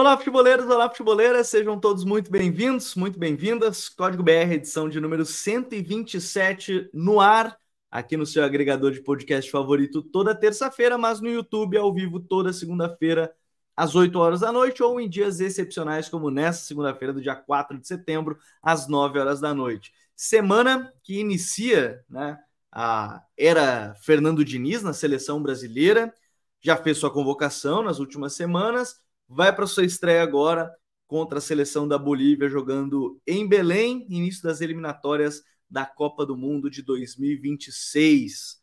Olá, futeboleiros, olá, futeboleiras, sejam todos muito bem-vindos, muito bem-vindas. Código BR, edição de número 127 no ar, aqui no seu agregador de podcast favorito toda terça-feira, mas no YouTube ao vivo toda segunda-feira, às 8 horas da noite, ou em dias excepcionais, como nessa segunda-feira, do dia 4 de setembro, às 9 horas da noite. Semana que inicia né, a era Fernando Diniz na seleção brasileira, já fez sua convocação nas últimas semanas vai para sua estreia agora contra a seleção da Bolívia, jogando em Belém, início das eliminatórias da Copa do Mundo de 2026.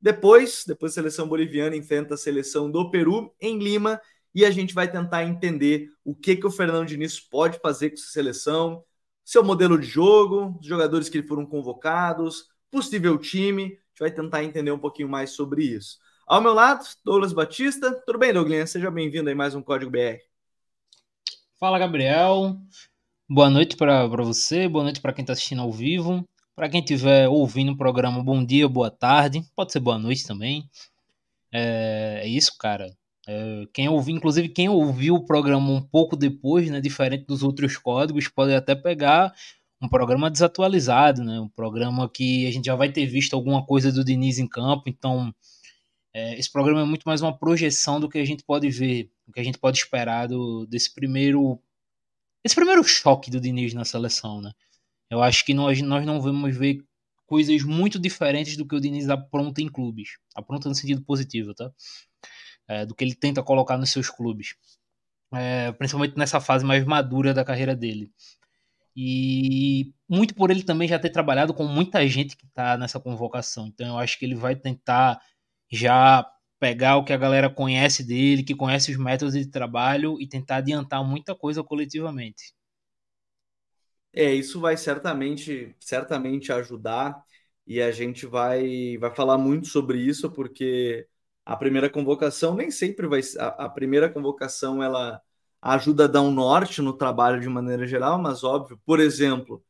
Depois, depois a seleção boliviana enfrenta a seleção do Peru em Lima e a gente vai tentar entender o que, que o Fernando Diniz pode fazer com essa seleção, seu modelo de jogo, os jogadores que foram convocados, possível time. A gente vai tentar entender um pouquinho mais sobre isso. Ao meu lado, Douglas Batista. Tudo bem, Douglas? Seja bem-vindo aí mais um Código BR. Fala, Gabriel. Boa noite para você, boa noite para quem está assistindo ao vivo. Para quem estiver ouvindo o programa, bom dia, boa tarde. Pode ser boa noite também. É, é isso, cara. É, quem ouviu, inclusive quem ouviu o programa um pouco depois, né, diferente dos outros códigos, pode até pegar um programa desatualizado, né? Um programa que a gente já vai ter visto alguma coisa do Diniz em campo, então é, esse programa é muito mais uma projeção do que a gente pode ver, do que a gente pode esperar do, desse primeiro esse primeiro choque do Diniz na seleção, né? Eu acho que nós, nós não vamos ver coisas muito diferentes do que o Diniz apronta em clubes. Apronta no sentido positivo, tá? É, do que ele tenta colocar nos seus clubes. É, principalmente nessa fase mais madura da carreira dele. E muito por ele também já ter trabalhado com muita gente que está nessa convocação. Então eu acho que ele vai tentar já pegar o que a galera conhece dele, que conhece os métodos de trabalho e tentar adiantar muita coisa coletivamente. É, isso vai certamente, certamente ajudar e a gente vai, vai falar muito sobre isso porque a primeira convocação nem sempre vai a, a primeira convocação ela ajuda a dar um norte no trabalho de maneira geral, mas óbvio, por exemplo,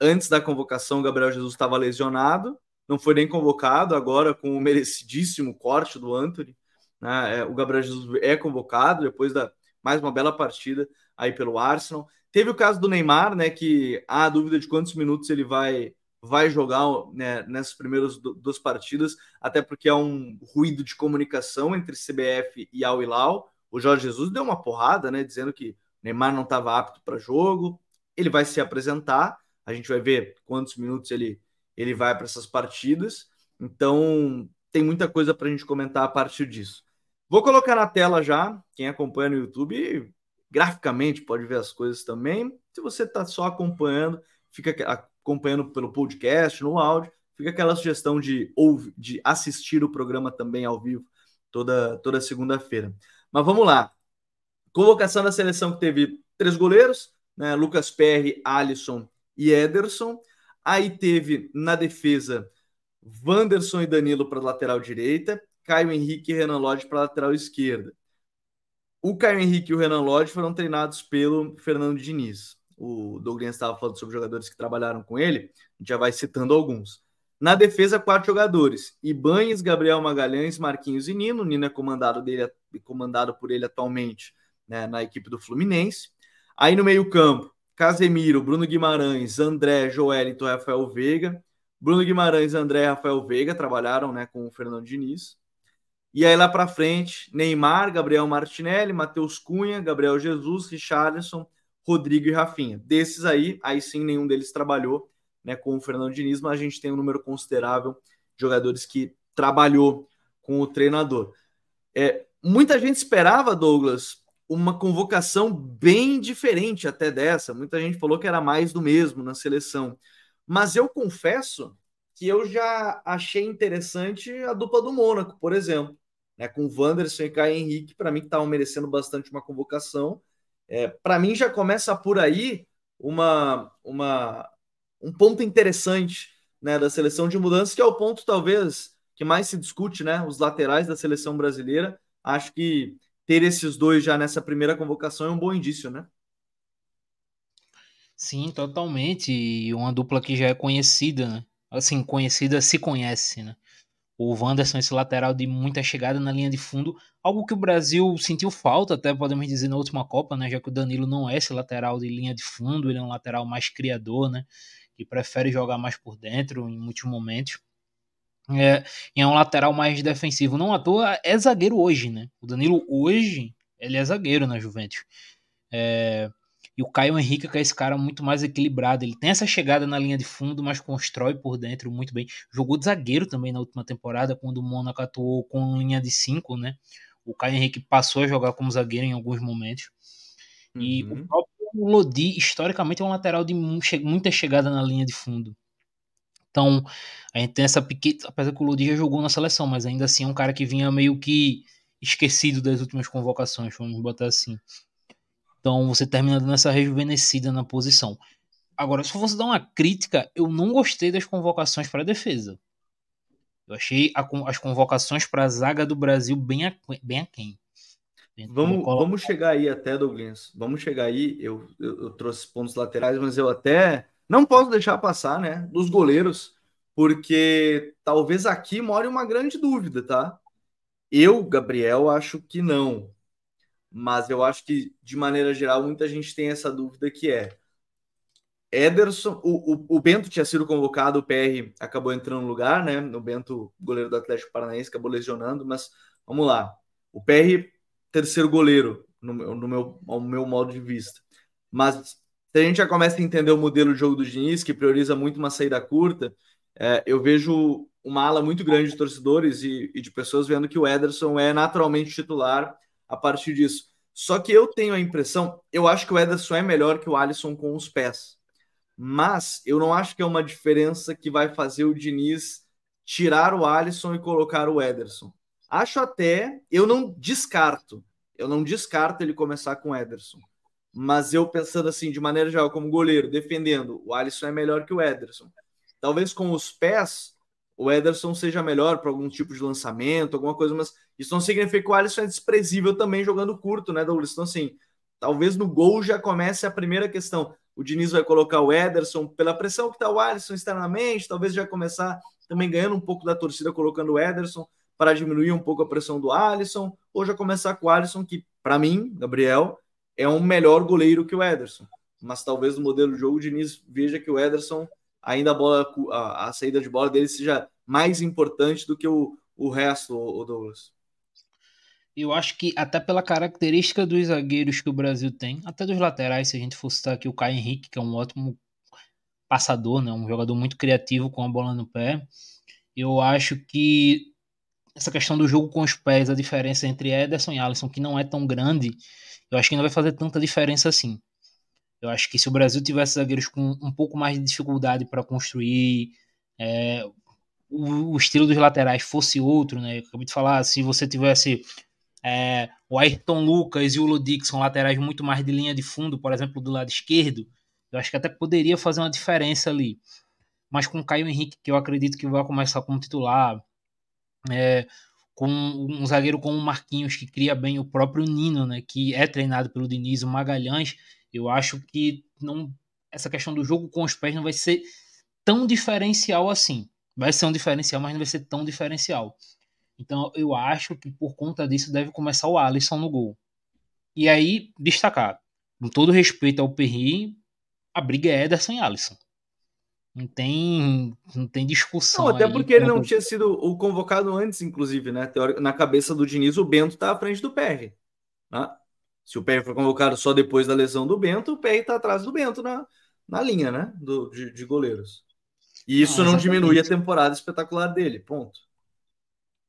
antes da convocação o Gabriel Jesus estava lesionado, não foi nem convocado, agora com o merecidíssimo corte do Anthony. Né? É, o Gabriel Jesus é convocado depois da mais uma bela partida aí pelo Arsenal. Teve o caso do Neymar, né? Que há dúvida de quantos minutos ele vai vai jogar né, nessas primeiras duas partidas, até porque há um ruído de comunicação entre CBF e Al Hilal. O Jorge Jesus deu uma porrada, né, dizendo que Neymar não estava apto para jogo. Ele vai se apresentar, a gente vai ver quantos minutos ele ele vai para essas partidas. Então, tem muita coisa para a gente comentar a partir disso. Vou colocar na tela já, quem acompanha no YouTube, graficamente pode ver as coisas também. Se você está só acompanhando, fica acompanhando pelo podcast, no áudio, fica aquela sugestão de, ouvir, de assistir o programa também ao vivo toda, toda segunda-feira. Mas vamos lá. Convocação da seleção que teve três goleiros, né? Lucas Perry, Alisson e Ederson. Aí teve na defesa Wanderson e Danilo para lateral direita, Caio Henrique e Renan Lodge para lateral esquerda. O Caio Henrique e o Renan Lodge foram treinados pelo Fernando Diniz. O Douglas estava falando sobre jogadores que trabalharam com ele, a gente já vai citando alguns. Na defesa, quatro jogadores: Ibanes, Gabriel Magalhães, Marquinhos e Nino. Nino é comandado, dele, comandado por ele atualmente né, na equipe do Fluminense. Aí no meio-campo, Casemiro, Bruno Guimarães, André, Joelito, Rafael Veiga. Bruno Guimarães, André Rafael Veiga trabalharam né, com o Fernando Diniz. E aí lá para frente, Neymar, Gabriel Martinelli, Matheus Cunha, Gabriel Jesus, Richarlison, Rodrigo e Rafinha. Desses aí, aí sim nenhum deles trabalhou né, com o Fernando Diniz, mas a gente tem um número considerável de jogadores que trabalhou com o treinador. É, muita gente esperava, Douglas, uma convocação bem diferente até dessa. Muita gente falou que era mais do mesmo na seleção. Mas eu confesso que eu já achei interessante a dupla do Mônaco, por exemplo, né, com Wanderson e Caio Henrique, para mim que estavam merecendo bastante uma convocação. É, para mim já começa por aí uma, uma um ponto interessante né, da seleção de mudanças, que é o ponto talvez que mais se discute, né, os laterais da seleção brasileira. Acho que ter esses dois já nessa primeira convocação é um bom indício, né? Sim, totalmente. E uma dupla que já é conhecida, né? Assim, conhecida se conhece, né? o Wanderson, esse lateral de muita chegada na linha de fundo, algo que o Brasil sentiu falta, até podemos dizer, na última Copa, né? Já que o Danilo não é esse lateral de linha de fundo, ele é um lateral mais criador, né? Que prefere jogar mais por dentro em muitos momentos. É, é um lateral mais defensivo. Não à toa é zagueiro hoje, né? O Danilo hoje, ele é zagueiro na Juventus. É, e o Caio Henrique, que é esse cara muito mais equilibrado. Ele tem essa chegada na linha de fundo, mas constrói por dentro muito bem. Jogou de zagueiro também na última temporada, quando o Mônaco atuou com linha de 5, né? O Caio Henrique passou a jogar como zagueiro em alguns momentos. Uhum. E o uhum. próprio Lodi, historicamente, é um lateral de muita chegada na linha de fundo. Então, a gente tem essa pequena. Apesar que o Lodi já jogou na seleção, mas ainda assim é um cara que vinha meio que esquecido das últimas convocações, vamos botar assim. Então você termina dando essa rejuvenescida na posição. Agora, se fosse dar uma crítica, eu não gostei das convocações para a defesa. Eu achei a, as convocações para a zaga do Brasil bem, a, bem aquém. Vamos, vamos chegar aí até, Douglas. Vamos chegar aí. Eu, eu, eu, trouxe pontos laterais, mas eu até não posso deixar passar, né? Dos goleiros, porque talvez aqui more uma grande dúvida, tá? Eu, Gabriel, acho que não mas eu acho que, de maneira geral, muita gente tem essa dúvida que é Ederson, o, o, o, Bento tinha sido convocado, o PR acabou entrando no lugar, né? O Bento, goleiro do Atlético Paranaense, acabou lesionando, mas vamos lá. O PR, terceiro goleiro, no, no meu, ao meu modo de vista. Mas se a gente já começa a entender o modelo de jogo do Diniz, que prioriza muito uma saída curta, é, eu vejo uma ala muito grande de torcedores e, e de pessoas vendo que o Ederson é naturalmente titular a partir disso. Só que eu tenho a impressão, eu acho que o Ederson é melhor que o Alisson com os pés. Mas eu não acho que é uma diferença que vai fazer o Diniz tirar o Alisson e colocar o Ederson. Acho até, eu não descarto, eu não descarto ele começar com o Ederson. Mas eu pensando assim, de maneira geral, como goleiro, defendendo, o Alisson é melhor que o Ederson. Talvez com os pés, o Ederson seja melhor para algum tipo de lançamento, alguma coisa, mas isso não significa que o Alisson é desprezível também jogando curto, né, Douglas? Então, assim, talvez no gol já comece a primeira questão. O Diniz vai colocar o Ederson pela pressão que está o Alisson externamente, talvez já começar também ganhando um pouco da torcida colocando o Ederson para diminuir um pouco a pressão do Alisson, ou já começar com o Alisson, que para mim, Gabriel, é um melhor goleiro que o Ederson. Mas talvez no modelo de jogo o Diniz veja que o Ederson ainda a bola, a, a, saída de bola dele seja mais importante do que o, o resto, o Douglas. Eu acho que até pela característica dos zagueiros que o Brasil tem, até dos laterais, se a gente fosse citar aqui o Caio Henrique, que é um ótimo passador, né, um jogador muito criativo com a bola no pé, eu acho que essa questão do jogo com os pés, a diferença entre Ederson e Alisson, que não é tão grande, eu acho que não vai fazer tanta diferença assim. Eu acho que se o Brasil tivesse zagueiros com um pouco mais de dificuldade para construir, é, o, o, estilo dos laterais fosse outro, né? Eu acabei de falar, se você tivesse é, o Ayrton Lucas e o Ludix laterais muito mais de linha de fundo, por exemplo, do lado esquerdo, eu acho que até poderia fazer uma diferença ali. Mas com o Caio Henrique, que eu acredito que vai começar como titular, é, com um zagueiro como o Marquinhos, que cria bem o próprio Nino, né, que é treinado pelo Diniz, o Magalhães, eu acho que não essa questão do jogo com os pés não vai ser tão diferencial assim. Vai ser um diferencial, mas não vai ser tão diferencial. Então eu acho que por conta disso deve começar o Alisson no gol. E aí, destacar, com todo respeito ao Perry, a briga é Ederson e Alisson. Não tem, não tem discussão. Não, até aí, porque ele não tinha sido o convocado antes, inclusive, né? Na cabeça do Diniz, o Bento tá à frente do PR. Né? Se o PR foi convocado só depois da lesão do Bento, o PR está atrás do Bento na, na linha, né? Do, de, de goleiros. E isso ah, não diminui a temporada espetacular dele, ponto.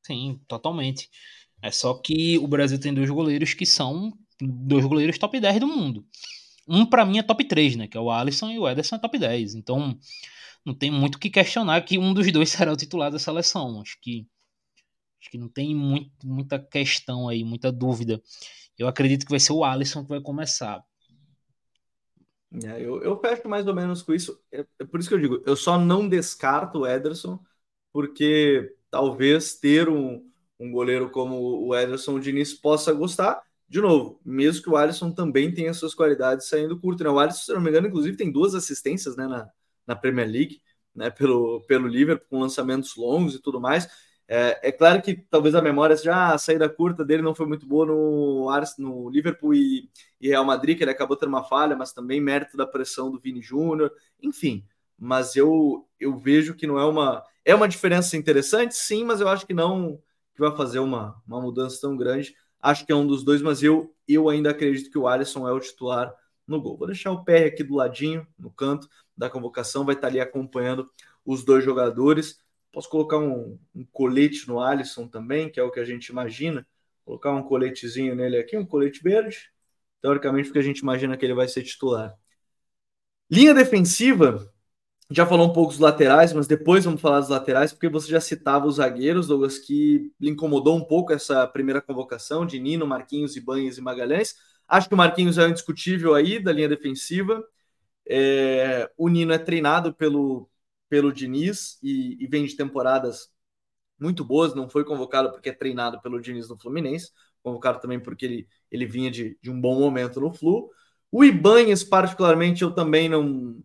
Sim, totalmente. É só que o Brasil tem dois goleiros que são dois goleiros top 10 do mundo. Um para mim é top 3, né? Que é o Alisson e o Ederson é top 10. Então, não tem muito o que questionar que um dos dois será o titular da seleção. Acho que acho que não tem muito, muita questão aí, muita dúvida. Eu acredito que vai ser o Alisson que vai começar. É, eu, eu fecho mais ou menos com isso. É, é, por isso que eu digo, eu só não descarto o Ederson, porque talvez ter um, um goleiro como o Ederson o Diniz possa gostar. De novo, mesmo que o Alisson também tenha suas qualidades saindo curto. Né? O Alisson, se não me engano, inclusive tem duas assistências né, na, na Premier League, né, pelo, pelo Liverpool, com lançamentos longos e tudo mais. É, é, claro que talvez a memória seja ah, a saída curta dele não foi muito boa no, no Liverpool e, e, Real Madrid, que ele acabou tendo uma falha, mas também mérito da pressão do Vini Júnior, enfim. Mas eu, eu vejo que não é uma. É uma diferença interessante, sim, mas eu acho que não que vai fazer uma, uma mudança tão grande. Acho que é um dos dois, mas eu, eu ainda acredito que o Alisson é o titular no gol. Vou deixar o PR aqui do ladinho, no canto da convocação, vai estar ali acompanhando os dois jogadores. Posso colocar um, um, colete no Alisson também, que é o que a gente imagina. Colocar um coletezinho nele aqui, um colete verde. Teoricamente, porque a gente imagina que ele vai ser titular. Linha defensiva, já falou um pouco dos laterais, mas depois vamos falar dos laterais, porque você já citava os zagueiros, Douglas, que lhe incomodou um pouco essa primeira convocação de Nino, Marquinhos, Ibanhas e Magalhães. Acho que o Marquinhos é indiscutível aí da linha defensiva. É, o Nino é treinado pelo, pelo Diniz e, e, vem de temporadas muito boas, não foi convocado porque é treinado pelo Diniz no Fluminense, convocado também porque ele, ele vinha de, de um bom momento no Flu. O Ibanhes, particularmente, eu também não,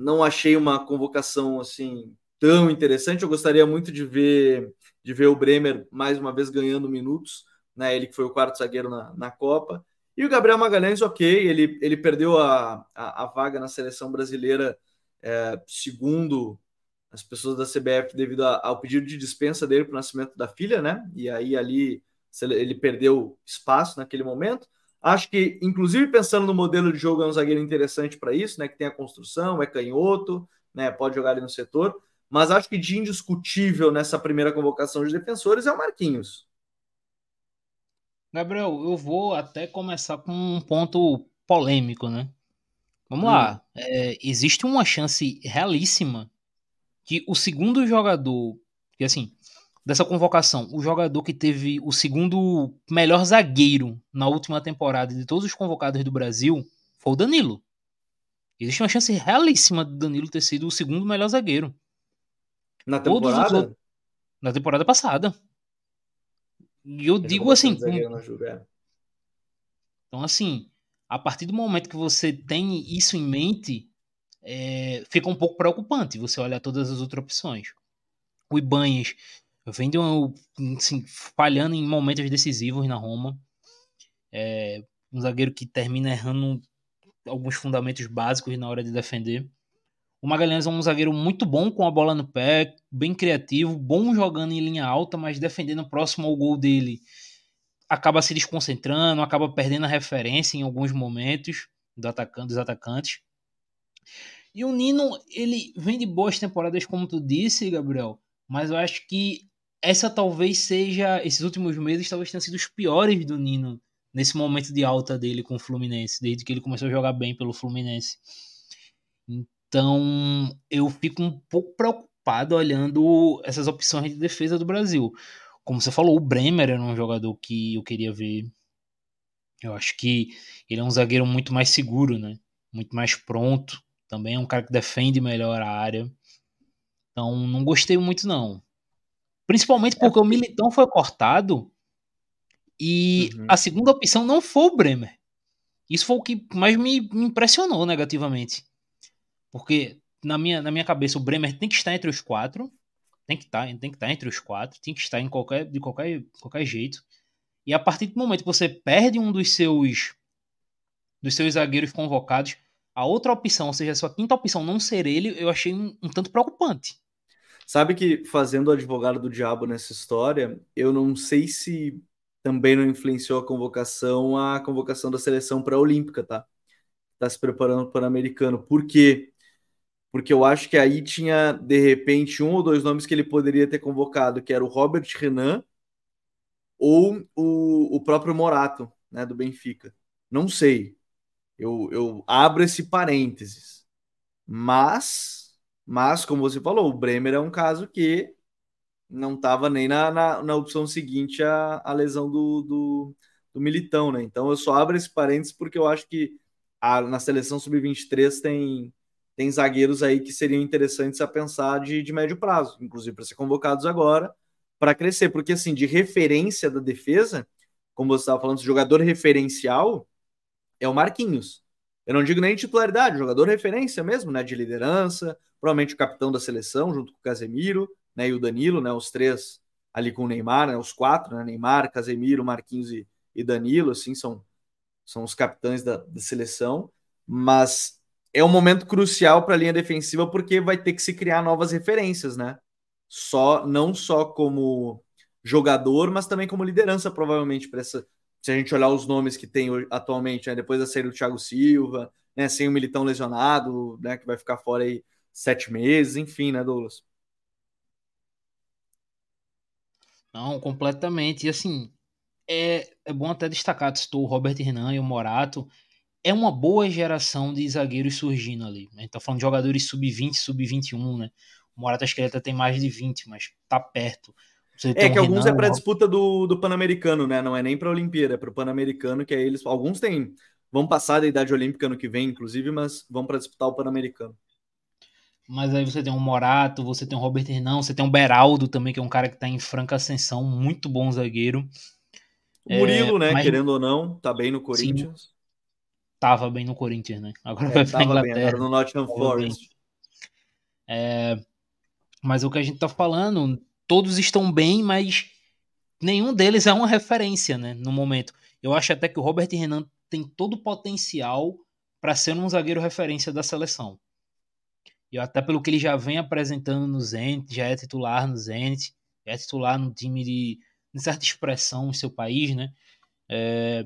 não achei uma convocação assim tão interessante. Eu gostaria muito de ver de ver o Bremer mais uma vez ganhando minutos, né? Ele que foi o quarto zagueiro na, na Copa. E o Gabriel Magalhães, ok, ele, ele perdeu a, a, a vaga na seleção brasileira é, segundo as pessoas da CBF, devido ao pedido de dispensa dele para o nascimento da filha, né? E aí ali ele perdeu espaço naquele momento. Acho que, inclusive pensando no modelo de jogo, é um zagueiro interessante para isso, né? Que tem a construção, é canhoto, né? Pode jogar ali no setor. Mas acho que de indiscutível nessa primeira convocação de defensores é o Marquinhos. Gabriel, eu vou até começar com um ponto polêmico, né? Vamos hum. lá. É, existe uma chance realíssima que o segundo jogador, que assim, dessa convocação, o jogador que teve o segundo melhor zagueiro na última temporada de todos os convocados do Brasil foi o Danilo. Existe uma chance realíssima de Danilo ter sido o segundo melhor zagueiro. Na temporada? Outros, na temporada passada. E eu Ele digo assim. É. Então, assim, a partir do momento que você tem isso em mente, é, fica um pouco preocupante você olhar todas as outras opções. O Ibanhes vem de um, assim, falhando em momentos decisivos na Roma. É, um zagueiro que termina errando alguns fundamentos básicos na hora de defender. O Magalhães é um zagueiro muito bom com a bola no pé, bem criativo, bom jogando em linha alta, mas defendendo próximo ao gol dele acaba se desconcentrando, acaba perdendo a referência em alguns momentos do atacante, dos atacantes. E o Nino, ele vem de boas temporadas, como tu disse, Gabriel, mas eu acho que essa talvez seja, esses últimos meses talvez tenham sido os piores do Nino nesse momento de alta dele com o Fluminense, desde que ele começou a jogar bem pelo Fluminense. Então, eu fico um pouco preocupado olhando essas opções de defesa do Brasil como você falou, o Bremer era um jogador que eu queria ver. Eu acho que ele é um zagueiro muito mais seguro, né? Muito mais pronto. Também é um cara que defende melhor a área. Então, não gostei muito, não. Principalmente porque o Militão foi cortado e uhum. a segunda opção não foi o Bremer. Isso foi o que mais me, me impressionou negativamente. Porque na minha, na minha cabeça o Bremer tem que estar entre os quatro tem que estar, tá, tem que estar tá entre os quatro, tem que estar em qualquer, de qualquer, qualquer jeito. E a partir do momento que você perde um dos seus dos seus zagueiros convocados, a outra opção, ou seja, a sua quinta opção não ser ele, eu achei um, um tanto preocupante. Sabe que fazendo o advogado do diabo nessa história, eu não sei se também não influenciou a convocação a convocação da seleção para a Olímpica, tá? Tá se preparando para o Americano. Por quê? porque eu acho que aí tinha, de repente, um ou dois nomes que ele poderia ter convocado, que era o Robert Renan ou o, o próprio Morato, né, do Benfica. Não sei. Eu, eu abro esse parênteses. Mas, mas, como você falou, o Bremer é um caso que não estava nem na, na, na, opção seguinte a, a lesão do, do, do Militão, né? Então eu só abro esse parênteses porque eu acho que a, na seleção sub-23 tem tem zagueiros aí que seriam interessantes a pensar de, de médio prazo, inclusive para ser convocados agora, para crescer, porque assim, de referência da defesa, como você estava falando, jogador referencial é o Marquinhos. Eu não digo nem titularidade, jogador referência mesmo, né, de liderança, provavelmente o capitão da seleção, junto com o Casemiro, né, e o Danilo, né, os três ali com o Neymar, né, os quatro, né, Neymar, Casemiro, Marquinhos e, e Danilo, assim, são, são os capitães da, da seleção, mas é um momento crucial para a linha defensiva porque vai ter que se criar novas referências, né? Só não só como jogador, mas também como liderança, provavelmente, para essa. Se a gente olhar os nomes que tem atualmente, né, depois da saída do Thiago Silva, né, sem o Militão lesionado, né, que vai ficar fora aí sete meses, enfim, né, Douglas? Não, completamente. E assim, é, é bom até destacar, estou o Robert Renan e o Morato. É uma boa geração de zagueiros surgindo ali. A gente tá falando de jogadores sub-20, sub-21, né? O Morato acho que ele até tem mais de 20, mas tá perto. É que alguns Renan, é para disputa do, do Pan-Americano, né? Não é nem para a Olimpíada, é para o Pan-Americano, que é eles. Alguns têm. Vão passar da idade olímpica no que vem, inclusive, mas vão para disputar o Pan-Americano. Mas aí você tem um Morato, você tem um Robert Hernão, você tem um Beraldo também, que é um cara que tá em franca ascensão, muito bom zagueiro. O Murilo, é, né, mas... querendo ou não, tá bem no Corinthians. Sim, tava bem no Corinthians, né? Agora é, vai pra Inglaterra. Bem, agora no Nottingham Forest. É, mas o que a gente tá falando, todos estão bem, mas nenhum deles é uma referência, né, no momento. Eu acho até que o Robert Renan tem todo o potencial para ser um zagueiro referência da seleção. E até pelo que ele já vem apresentando no Zenit, já é titular no Zenit, é titular no time de, de certa expressão em seu país, né? É,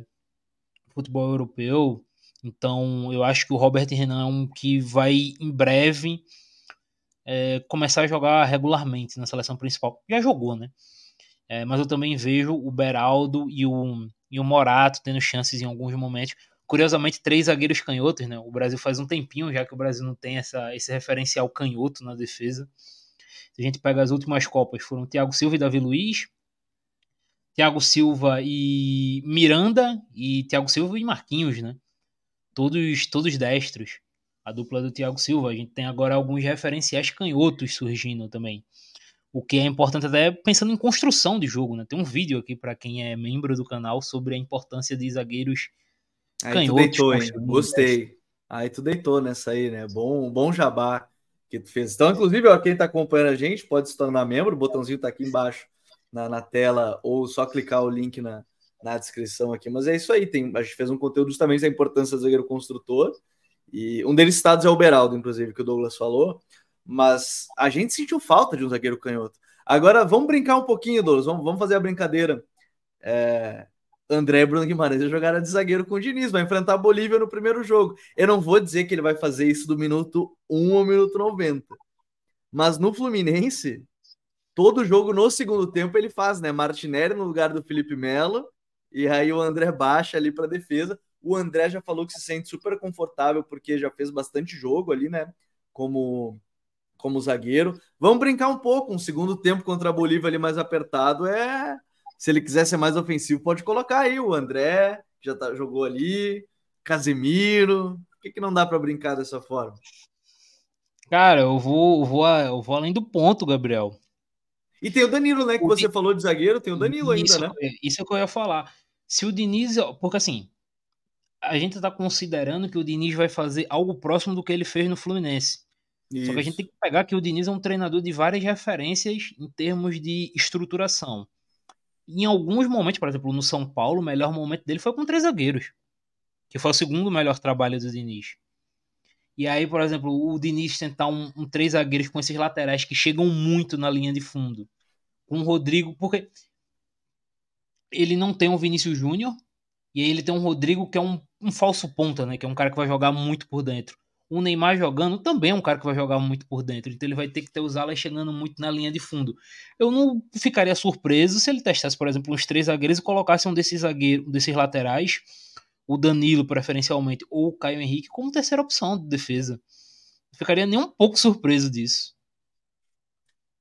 futebol europeu. Então, eu acho que o Robert Renan é um que vai em breve é, começar a jogar regularmente na seleção principal. Já jogou, né? É, mas eu também vejo o Beraldo e o, e o Morato tendo chances em alguns momentos curiosamente, três zagueiros canhotos, né? O Brasil faz um tempinho já que o Brasil não tem essa, esse referencial canhoto na defesa. Se a gente pega as últimas Copas, foram Thiago Silva e Davi Luiz, Thiago Silva e Miranda, e Thiago Silva e Marquinhos, né? Todos, todos destros. A dupla do Thiago Silva. A gente tem agora alguns referenciais canhotos surgindo também. O que é importante até pensando em construção de jogo, né? Tem um vídeo aqui para quem é membro do canal sobre a importância de zagueiros Aí deitou, hein? Gostei. Aí tu deitou nessa aí, né? Bom, bom jabá que tu fez. Então, inclusive, ó, quem tá acompanhando a gente pode se tornar membro, o botãozinho tá aqui embaixo na, na tela, ou só clicar o link na, na descrição aqui. Mas é isso aí, tem, a gente fez um conteúdo justamente da importância do zagueiro construtor. E um deles citados é o Beraldo, inclusive, que o Douglas falou. Mas a gente sentiu falta de um zagueiro canhoto. Agora, vamos brincar um pouquinho, Douglas. Vamos, vamos fazer a brincadeira. É, André Bruno Guimarães vai jogar de zagueiro com o Diniz, vai enfrentar a Bolívia no primeiro jogo. Eu não vou dizer que ele vai fazer isso do minuto 1 ao minuto 90. Mas no Fluminense, todo jogo no segundo tempo ele faz, né? Martinelli no lugar do Felipe Melo, e aí o André baixa ali para defesa. O André já falou que se sente super confortável porque já fez bastante jogo ali, né? Como como zagueiro. Vamos brincar um pouco, um segundo tempo contra a Bolívia ali mais apertado é se ele quiser ser mais ofensivo, pode colocar aí o André, que já tá, jogou ali, Casemiro. Por que, que não dá para brincar dessa forma? Cara, eu vou, eu vou, eu vou além do ponto, Gabriel. E tem o Danilo, né? Que o você falou de zagueiro, tem o Danilo isso, ainda, né? Isso é o que eu ia falar. Se o Diniz. Porque assim, a gente tá considerando que o Diniz vai fazer algo próximo do que ele fez no Fluminense. Isso. Só que a gente tem que pegar que o Diniz é um treinador de várias referências em termos de estruturação em alguns momentos, por exemplo, no São Paulo, o melhor momento dele foi com três zagueiros, que foi o segundo melhor trabalho do Diniz. E aí, por exemplo, o Diniz tentar um, um três zagueiros com esses laterais que chegam muito na linha de fundo, com o Rodrigo, porque ele não tem um Vinícius Júnior, e aí ele tem um Rodrigo que é um, um falso ponta, né? Que é um cara que vai jogar muito por dentro. O Neymar jogando também é um cara que vai jogar muito por dentro, então ele vai ter que ter os alas chegando muito na linha de fundo. Eu não ficaria surpreso se ele testasse, por exemplo, uns três zagueiros e colocasse um desses zagueiros, desses laterais, o Danilo preferencialmente, ou o Caio Henrique, como terceira opção de defesa. Não ficaria nem um pouco surpreso disso.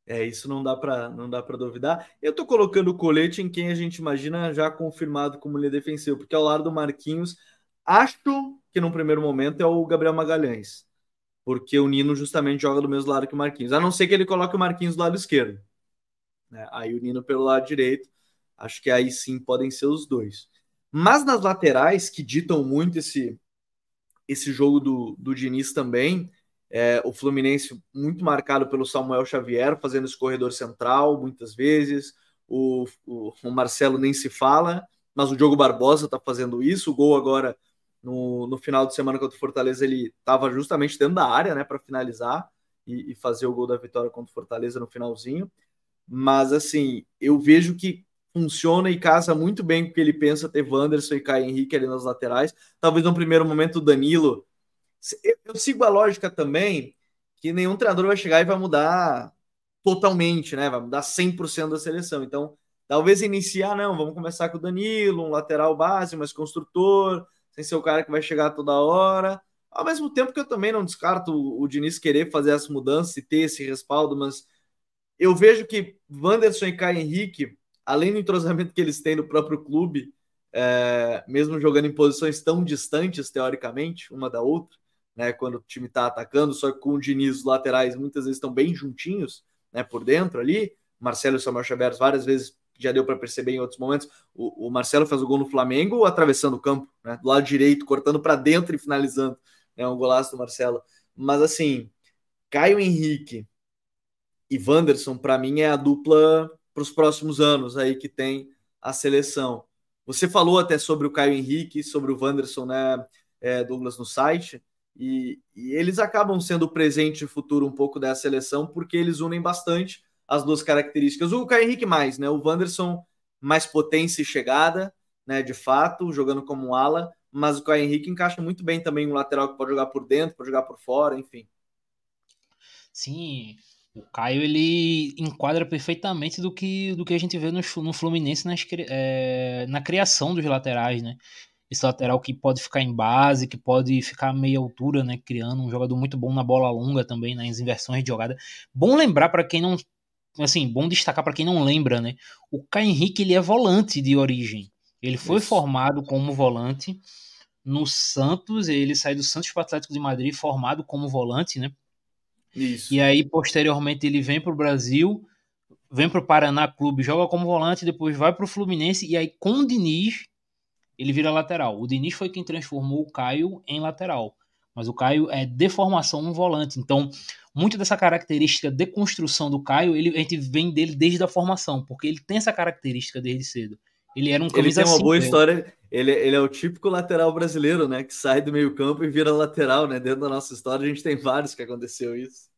É, isso não dá para não dá para duvidar. Eu tô colocando o colete em quem a gente imagina já confirmado como linha defensivo, porque ao lado do Marquinhos, acho que num primeiro momento é o Gabriel Magalhães, porque o Nino justamente joga do mesmo lado que o Marquinhos, a não ser que ele coloque o Marquinhos do lado esquerdo. Né? Aí o Nino pelo lado direito, acho que aí sim podem ser os dois. Mas nas laterais, que ditam muito esse, esse jogo do, do Diniz também, é, o Fluminense muito marcado pelo Samuel Xavier, fazendo esse corredor central muitas vezes, o, o, o Marcelo nem se fala, mas o Diogo Barbosa está fazendo isso. O gol agora no, no final de semana contra o Fortaleza, ele estava justamente dentro da área, né, para finalizar e, e, fazer o gol da vitória contra o Fortaleza no finalzinho. Mas assim, eu vejo que funciona e casa muito bem com o que ele pensa ter Wanderson e Caio Henrique ali nas laterais. Talvez no primeiro momento o Danilo. Eu sigo a lógica também que nenhum treinador vai chegar e vai mudar totalmente, né? Vai mudar 100% da seleção. Então, talvez iniciar, não, vamos começar com o Danilo, um lateral base, mais construtor, sem ser o cara que vai chegar toda hora. Ao mesmo tempo que eu também não descarto o, Diniz querer fazer essa mudança e ter esse respaldo, mas eu vejo que Wanderson e Caio Henrique, além do entrosamento que eles têm no próprio clube, é, mesmo jogando em posições tão distantes, teoricamente, uma da outra, né, quando o time está atacando, só que com o Diniz, os laterais muitas vezes estão bem juntinhos, né, por dentro ali. Marcelo e Samuel Xavier várias vezes já deu para perceber em outros momentos. O, o, Marcelo faz o gol no Flamengo atravessando o campo, né, do lado direito, cortando para dentro e finalizando. É né, um golaço do Marcelo. Mas assim, Caio Henrique e Wanderson, para mim, é a dupla para os próximos anos aí que tem a seleção. Você falou até sobre o Caio Henrique, sobre o Wanderson, né, é, Douglas, no site, e, e, eles acabam sendo o presente e futuro um pouco dessa seleção, porque eles unem bastante as duas características. O Caio Henrique mais, né? O Wanderson mais potência e chegada, né? De fato, jogando como ala, mas o Caio Henrique encaixa muito bem também um lateral que pode jogar por dentro, pode jogar por fora, enfim. Sim, o Caio ele enquadra perfeitamente do que, do que a gente vê no, no Fluminense nas, é, na criação dos laterais, né? Esse lateral que pode ficar em base, que pode ficar a meia altura, né? Criando um jogador muito bom na bola longa também, nas inversões de jogada. Bom lembrar para quem não. Assim, bom destacar para quem não lembra, né? O Caio Henrique ele é volante de origem. Ele foi Isso. formado como volante no Santos, ele sai do Santos para o Atlético de Madrid formado como volante, né? Isso. E aí, posteriormente, ele vem para o Brasil, vem para o Paraná Clube, joga como volante, depois vai para o Fluminense, e aí com o Diniz, ele vira lateral. O Diniz foi quem transformou o Caio em lateral. Mas o Caio é de formação um volante. Então, muito dessa característica de construção do Caio, ele, a gente vem dele desde a formação, porque ele tem essa característica desde cedo. Ele era um camisa Ele tem uma boa história. Ele, ele é o típico lateral brasileiro, né? Que sai do meio-campo e vira lateral, né? Dentro da nossa história, a gente tem vários que aconteceu isso.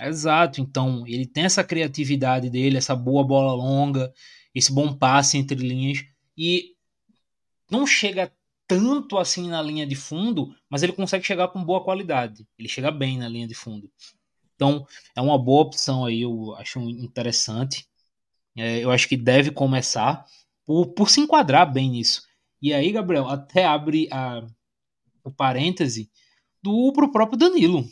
Exato. Então, ele tem essa criatividade dele, essa boa bola longa, esse bom passe entre linhas. E não chega tanto assim na linha de fundo, mas ele consegue chegar com boa qualidade. Ele chega bem na linha de fundo. Então, é uma boa opção aí, eu acho interessante. É, eu acho que deve começar por, por se enquadrar bem nisso. E aí, Gabriel, até abre a, o parêntese do pro próprio Danilo.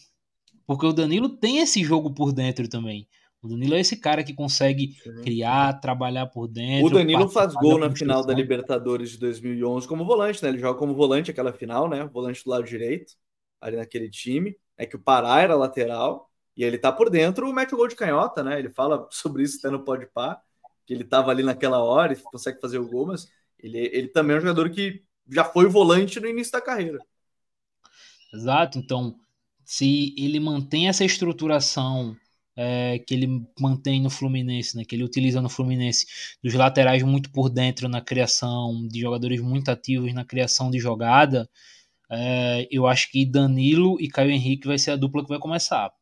Porque o Danilo tem esse jogo por dentro também. O Danilo é esse cara que consegue criar, trabalhar por dentro. O Danilo faz gol na final da Libertadores de 2011 como volante, né? Ele joga como volante aquela final, né? Volante do lado direito, ali naquele time. É que o Pará era lateral e ele tá por dentro, mete o gol de canhota, né? Ele fala sobre isso até no Pode Par que ele estava ali naquela hora e consegue fazer o gol, mas ele, ele também é um jogador que já foi volante no início da carreira. Exato, então se ele mantém essa estruturação é, que ele mantém no Fluminense, né, que ele utiliza no Fluminense, dos laterais muito por dentro na criação, de jogadores muito ativos na criação de jogada, é, eu acho que Danilo e Caio Henrique vai ser a dupla que vai começar.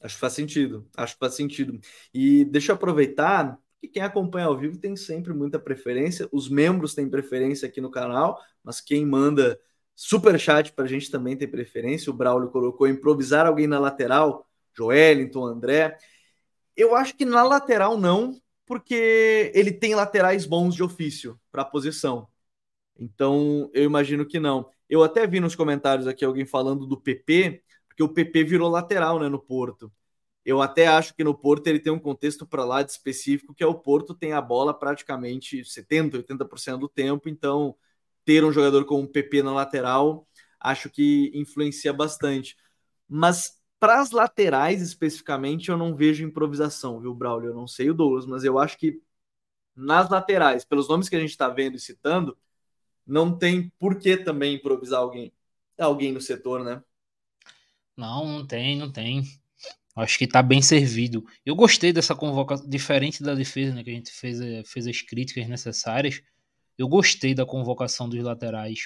Acho que faz sentido, acho que faz sentido. E deixa eu aproveitar que quem acompanha ao vivo tem sempre muita preferência, os membros têm preferência aqui no canal, mas quem manda super chat para a gente também tem preferência. O Braulio colocou improvisar alguém na lateral, Joelinton, André. Eu acho que na lateral não, porque ele tem laterais bons de ofício para a posição. Então eu imagino que não. Eu até vi nos comentários aqui alguém falando do PP, porque o PP virou lateral né, no Porto. Eu até acho que no Porto ele tem um contexto para lá de específico, que é o Porto tem a bola praticamente 70%, 80% do tempo, então ter um jogador como o PP na lateral acho que influencia bastante. Mas para as laterais especificamente eu não vejo improvisação, viu, Braulio? Eu não sei o Douglas, mas eu acho que nas laterais, pelos nomes que a gente está vendo e citando, não tem por que também improvisar alguém, alguém no setor, né? Não, não tem, não tem. Acho que está bem servido. Eu gostei dessa convocação, diferente da defesa, né, que a gente fez, eh, fez as críticas necessárias. Eu gostei da convocação dos laterais.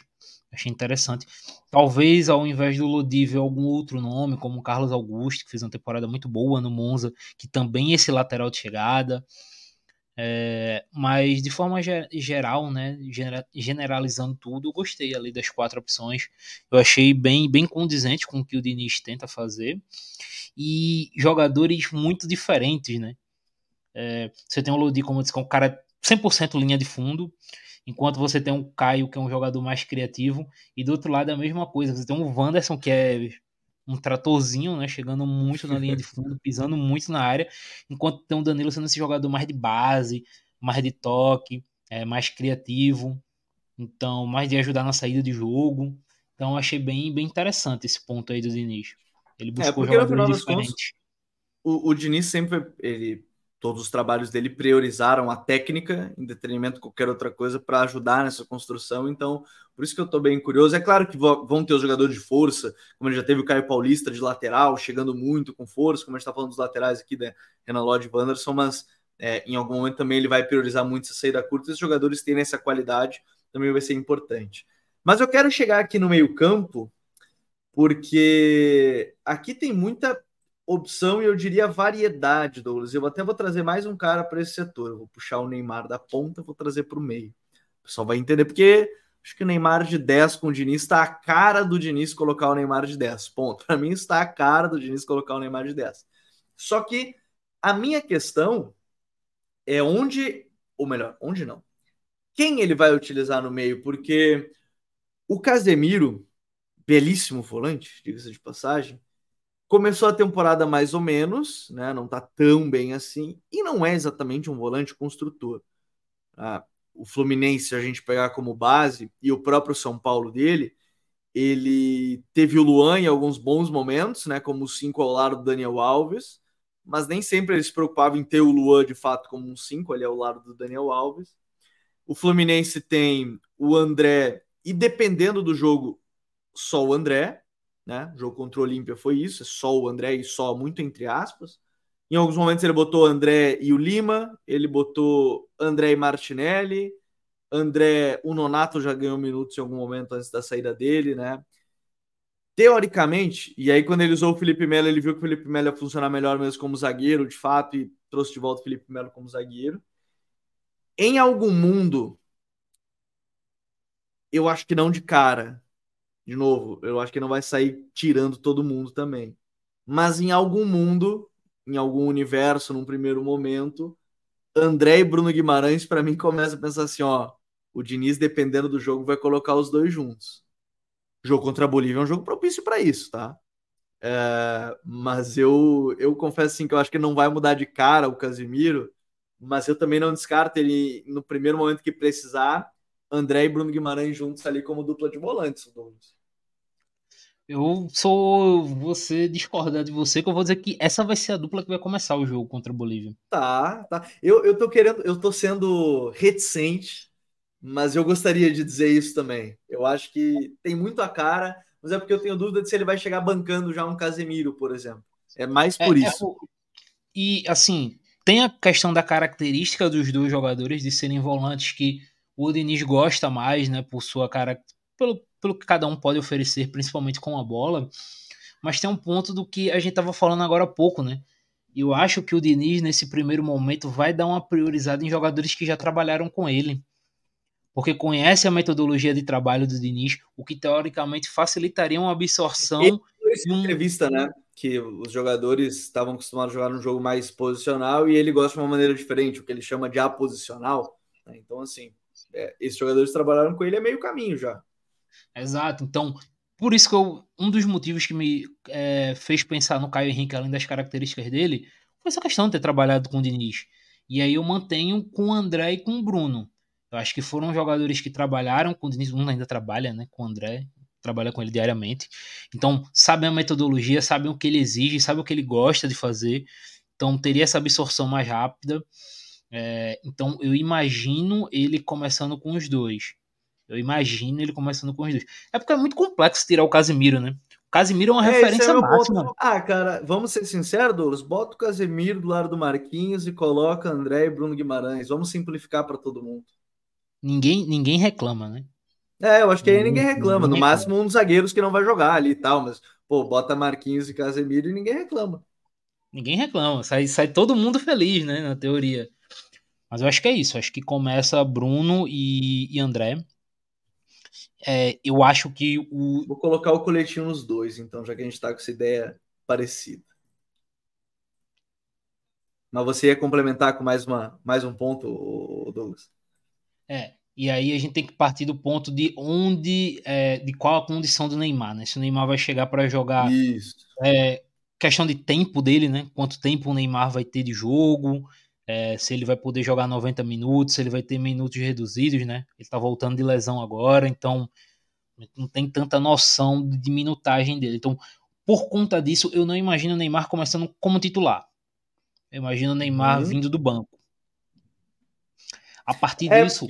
Achei interessante. Talvez ao invés do Lodível algum outro nome, como Carlos Augusto, que fez uma temporada muito boa no Monza, que também é esse lateral de chegada. É, mas de forma geral, né, generalizando tudo, eu gostei ali das quatro opções. Eu achei bem, bem condizente com o que o Diniz tenta fazer. E jogadores muito diferentes, né? É, você tem o Lodi, como eu disse, que é um cara 100% linha de fundo, enquanto você tem o Caio, que é um jogador mais criativo, e do outro lado é a mesma coisa. Você tem o Wanderson, que é um tratorzinho, né? Chegando muito na linha de fundo, pisando muito na área, enquanto tem o Danilo sendo esse jogador mais de base, mais de toque, é, mais criativo, então mais de ajudar na saída de jogo. Então achei bem, bem interessante esse ponto aí do Diniz. Ele é, buscou é, porque, jogadores diferentes. O, o Diniz sempre ele todos os trabalhos dele priorizaram a técnica em detrimento de qualquer outra coisa para ajudar nessa construção. Então, por isso que eu estou bem curioso. É claro que vão ter os jogadores de força, como ele já teve o Caio Paulista de lateral, chegando muito com força, como a gente está falando dos laterais aqui, né? Renan Lodge e Wanderson, mas é, em algum momento também ele vai priorizar muito essa saída curta. Os jogadores têm essa qualidade, também vai ser importante. Mas eu quero chegar aqui no meio-campo, porque aqui tem muita opção e eu diria variedade, Douglas. Eu até vou trazer mais um cara para esse setor. Eu vou puxar o Neymar da ponta, vou trazer para o meio. O pessoal vai entender porque acho que o Neymar de 10 com o Diniz está a cara do Diniz colocar o Neymar de 10. Ponto. Para mim está a cara do Diniz colocar o Neymar de 10. Só que a minha questão é onde, ou melhor, onde não. Quem ele vai utilizar no meio? Porque o Casemiro, belíssimo volante, diga-se de passagem, Começou a temporada mais ou menos, né? Não tá tão bem assim, e não é exatamente um volante construtor. Ah, o Fluminense, se a gente pegar como base, e o próprio São Paulo dele, ele teve o Luan em alguns bons momentos, né? Como cinco ao lado do Daniel Alves, mas nem sempre ele se preocupava em ter o Luan de fato como um cinco ali ao lado do Daniel Alves. O Fluminense tem o André, e dependendo do jogo, só o André, né? O jogo contra o Olímpia foi isso, é só o André e só muito entre aspas. Em alguns momentos ele botou André e o Lima, ele botou André e Martinelli, André, o Nonato já ganhou minutos em algum momento antes da saída dele, né? Teoricamente, e aí quando ele usou o Felipe Melo, ele viu que o Felipe Melo ia funcionar melhor mesmo como zagueiro, de fato, e trouxe de volta o Felipe Melo como zagueiro. Em algum mundo, eu acho que não de cara, de novo, eu acho que não vai sair tirando todo mundo também. Mas em algum mundo, em algum universo, num primeiro momento, André e Bruno Guimarães, para mim, começa a pensar assim: ó, o Diniz, dependendo do jogo, vai colocar os dois juntos. O jogo contra a Bolívia é um jogo propício para isso, tá? É, mas eu, eu confesso assim que eu acho que não vai mudar de cara o Casimiro, mas eu também não descarto ele no primeiro momento que precisar André e Bruno Guimarães juntos ali como dupla de volantes, Douglas. Eu sou você discordar de você, que eu vou dizer que essa vai ser a dupla que vai começar o jogo contra a Bolívia. Tá, tá. Eu, eu tô querendo, eu tô sendo reticente, mas eu gostaria de dizer isso também. Eu acho que tem muito a cara, mas é porque eu tenho dúvida de se ele vai chegar bancando já um Casemiro, por exemplo. É mais por é, é isso. É, e assim, tem a questão da característica dos dois jogadores de serem volantes que o Diniz gosta mais, né, por sua cara, pelo, pelo que cada um pode oferecer, principalmente com a bola. Mas tem um ponto do que a gente estava falando agora há pouco, né? Eu acho que o Diniz, nesse primeiro momento, vai dar uma priorizada em jogadores que já trabalharam com ele. Porque conhece a metodologia de trabalho do Diniz, o que teoricamente facilitaria uma absorção. Ele um... entrevista, né? Que os jogadores estavam acostumados a jogar num jogo mais posicional e ele gosta de uma maneira diferente, o que ele chama de aposicional. Né? Então, assim, é, esses jogadores trabalharam com ele é meio caminho já. Exato. Então, por isso que eu, um dos motivos que me é, fez pensar no Caio Henrique, além das características dele, foi essa questão de ter trabalhado com o Diniz. E aí eu mantenho com o André e com o Bruno. Eu acho que foram jogadores que trabalharam com o Diniz, o Bruno ainda trabalha né, com o André, trabalha com ele diariamente. Então, sabem a metodologia, sabem o que ele exige, sabem o que ele gosta de fazer. Então, teria essa absorção mais rápida. É, então eu imagino ele começando com os dois. Eu imagino ele começando com os dois. É porque é muito complexo tirar o Casimiro, né? Casimiro é uma é, referência é máxima. Ponto. Ah, cara, vamos ser sinceros, Douglas. Bota o Casemiro do lado do Marquinhos e coloca André e Bruno Guimarães. Vamos simplificar para todo mundo. Ninguém, ninguém reclama, né? É, eu acho que aí ninguém reclama. no máximo, um dos zagueiros que não vai jogar ali e tal. Mas, pô, bota Marquinhos e Casemiro e ninguém reclama. Ninguém reclama. Sai, sai todo mundo feliz, né? Na teoria. Mas eu acho que é isso. Acho que começa Bruno e, e André. É, eu acho que o. Vou colocar o coletinho nos dois, então, já que a gente está com essa ideia parecida. Mas você ia complementar com mais, uma, mais um ponto, Douglas? É, e aí a gente tem que partir do ponto de onde, é, de qual a condição do Neymar, né? Se o Neymar vai chegar para jogar. Isso. É, questão de tempo dele, né? Quanto tempo o Neymar vai ter de jogo, é, se ele vai poder jogar 90 minutos, se ele vai ter minutos reduzidos, né? Ele tá voltando de lesão agora, então não tem tanta noção de minutagem dele. Então, por conta disso, eu não imagino o Neymar começando como titular. Eu imagino o Neymar uhum. vindo do banco. A partir é disso.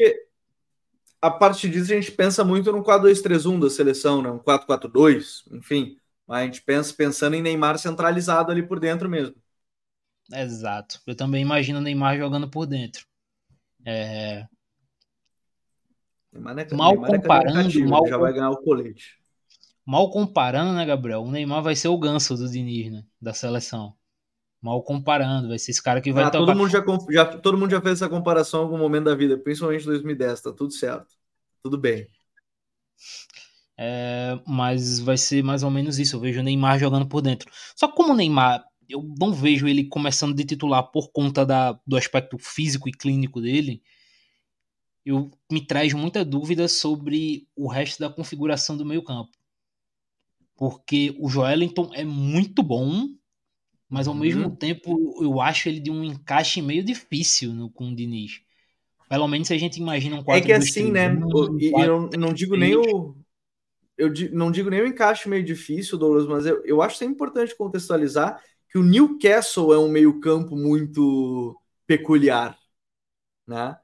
A partir disso, a gente pensa muito no 4-2-3-1 da seleção, né? Um 4-4-2, enfim. Mas a gente pensa pensando em Neymar centralizado ali por dentro mesmo. Exato. Eu também imagino o Neymar jogando por dentro. É... Neymar é, mal Neymar é comparando, é mal já vai ganhar o colete. Mal comparando, né, Gabriel? O Neymar vai ser o ganso do Diniz, né, da seleção. Mal comparando, vai ser esse cara que vai ah, tocar... todo mundo já, já todo mundo já fez essa comparação em algum momento da vida, principalmente em 2010, tá tudo certo. Tudo bem. É, mas vai ser mais ou menos isso. Eu vejo o Neymar jogando por dentro. Só que como o Neymar eu não vejo ele começando de titular por conta da, do aspecto físico e clínico dele. Eu me traz muita dúvida sobre o resto da configuração do meio-campo. Porque o Joelinton é muito bom, mas ao uhum. mesmo tempo eu acho ele de um encaixe meio difícil no, com o Diniz. Pelo menos se a gente imagina um 4 É que assim, né? Um, e eu não digo nem o, eu não digo nem o encaixe meio difícil, Douglas, mas eu, eu acho que é importante contextualizar que o Newcastle é um meio-campo muito peculiar, né?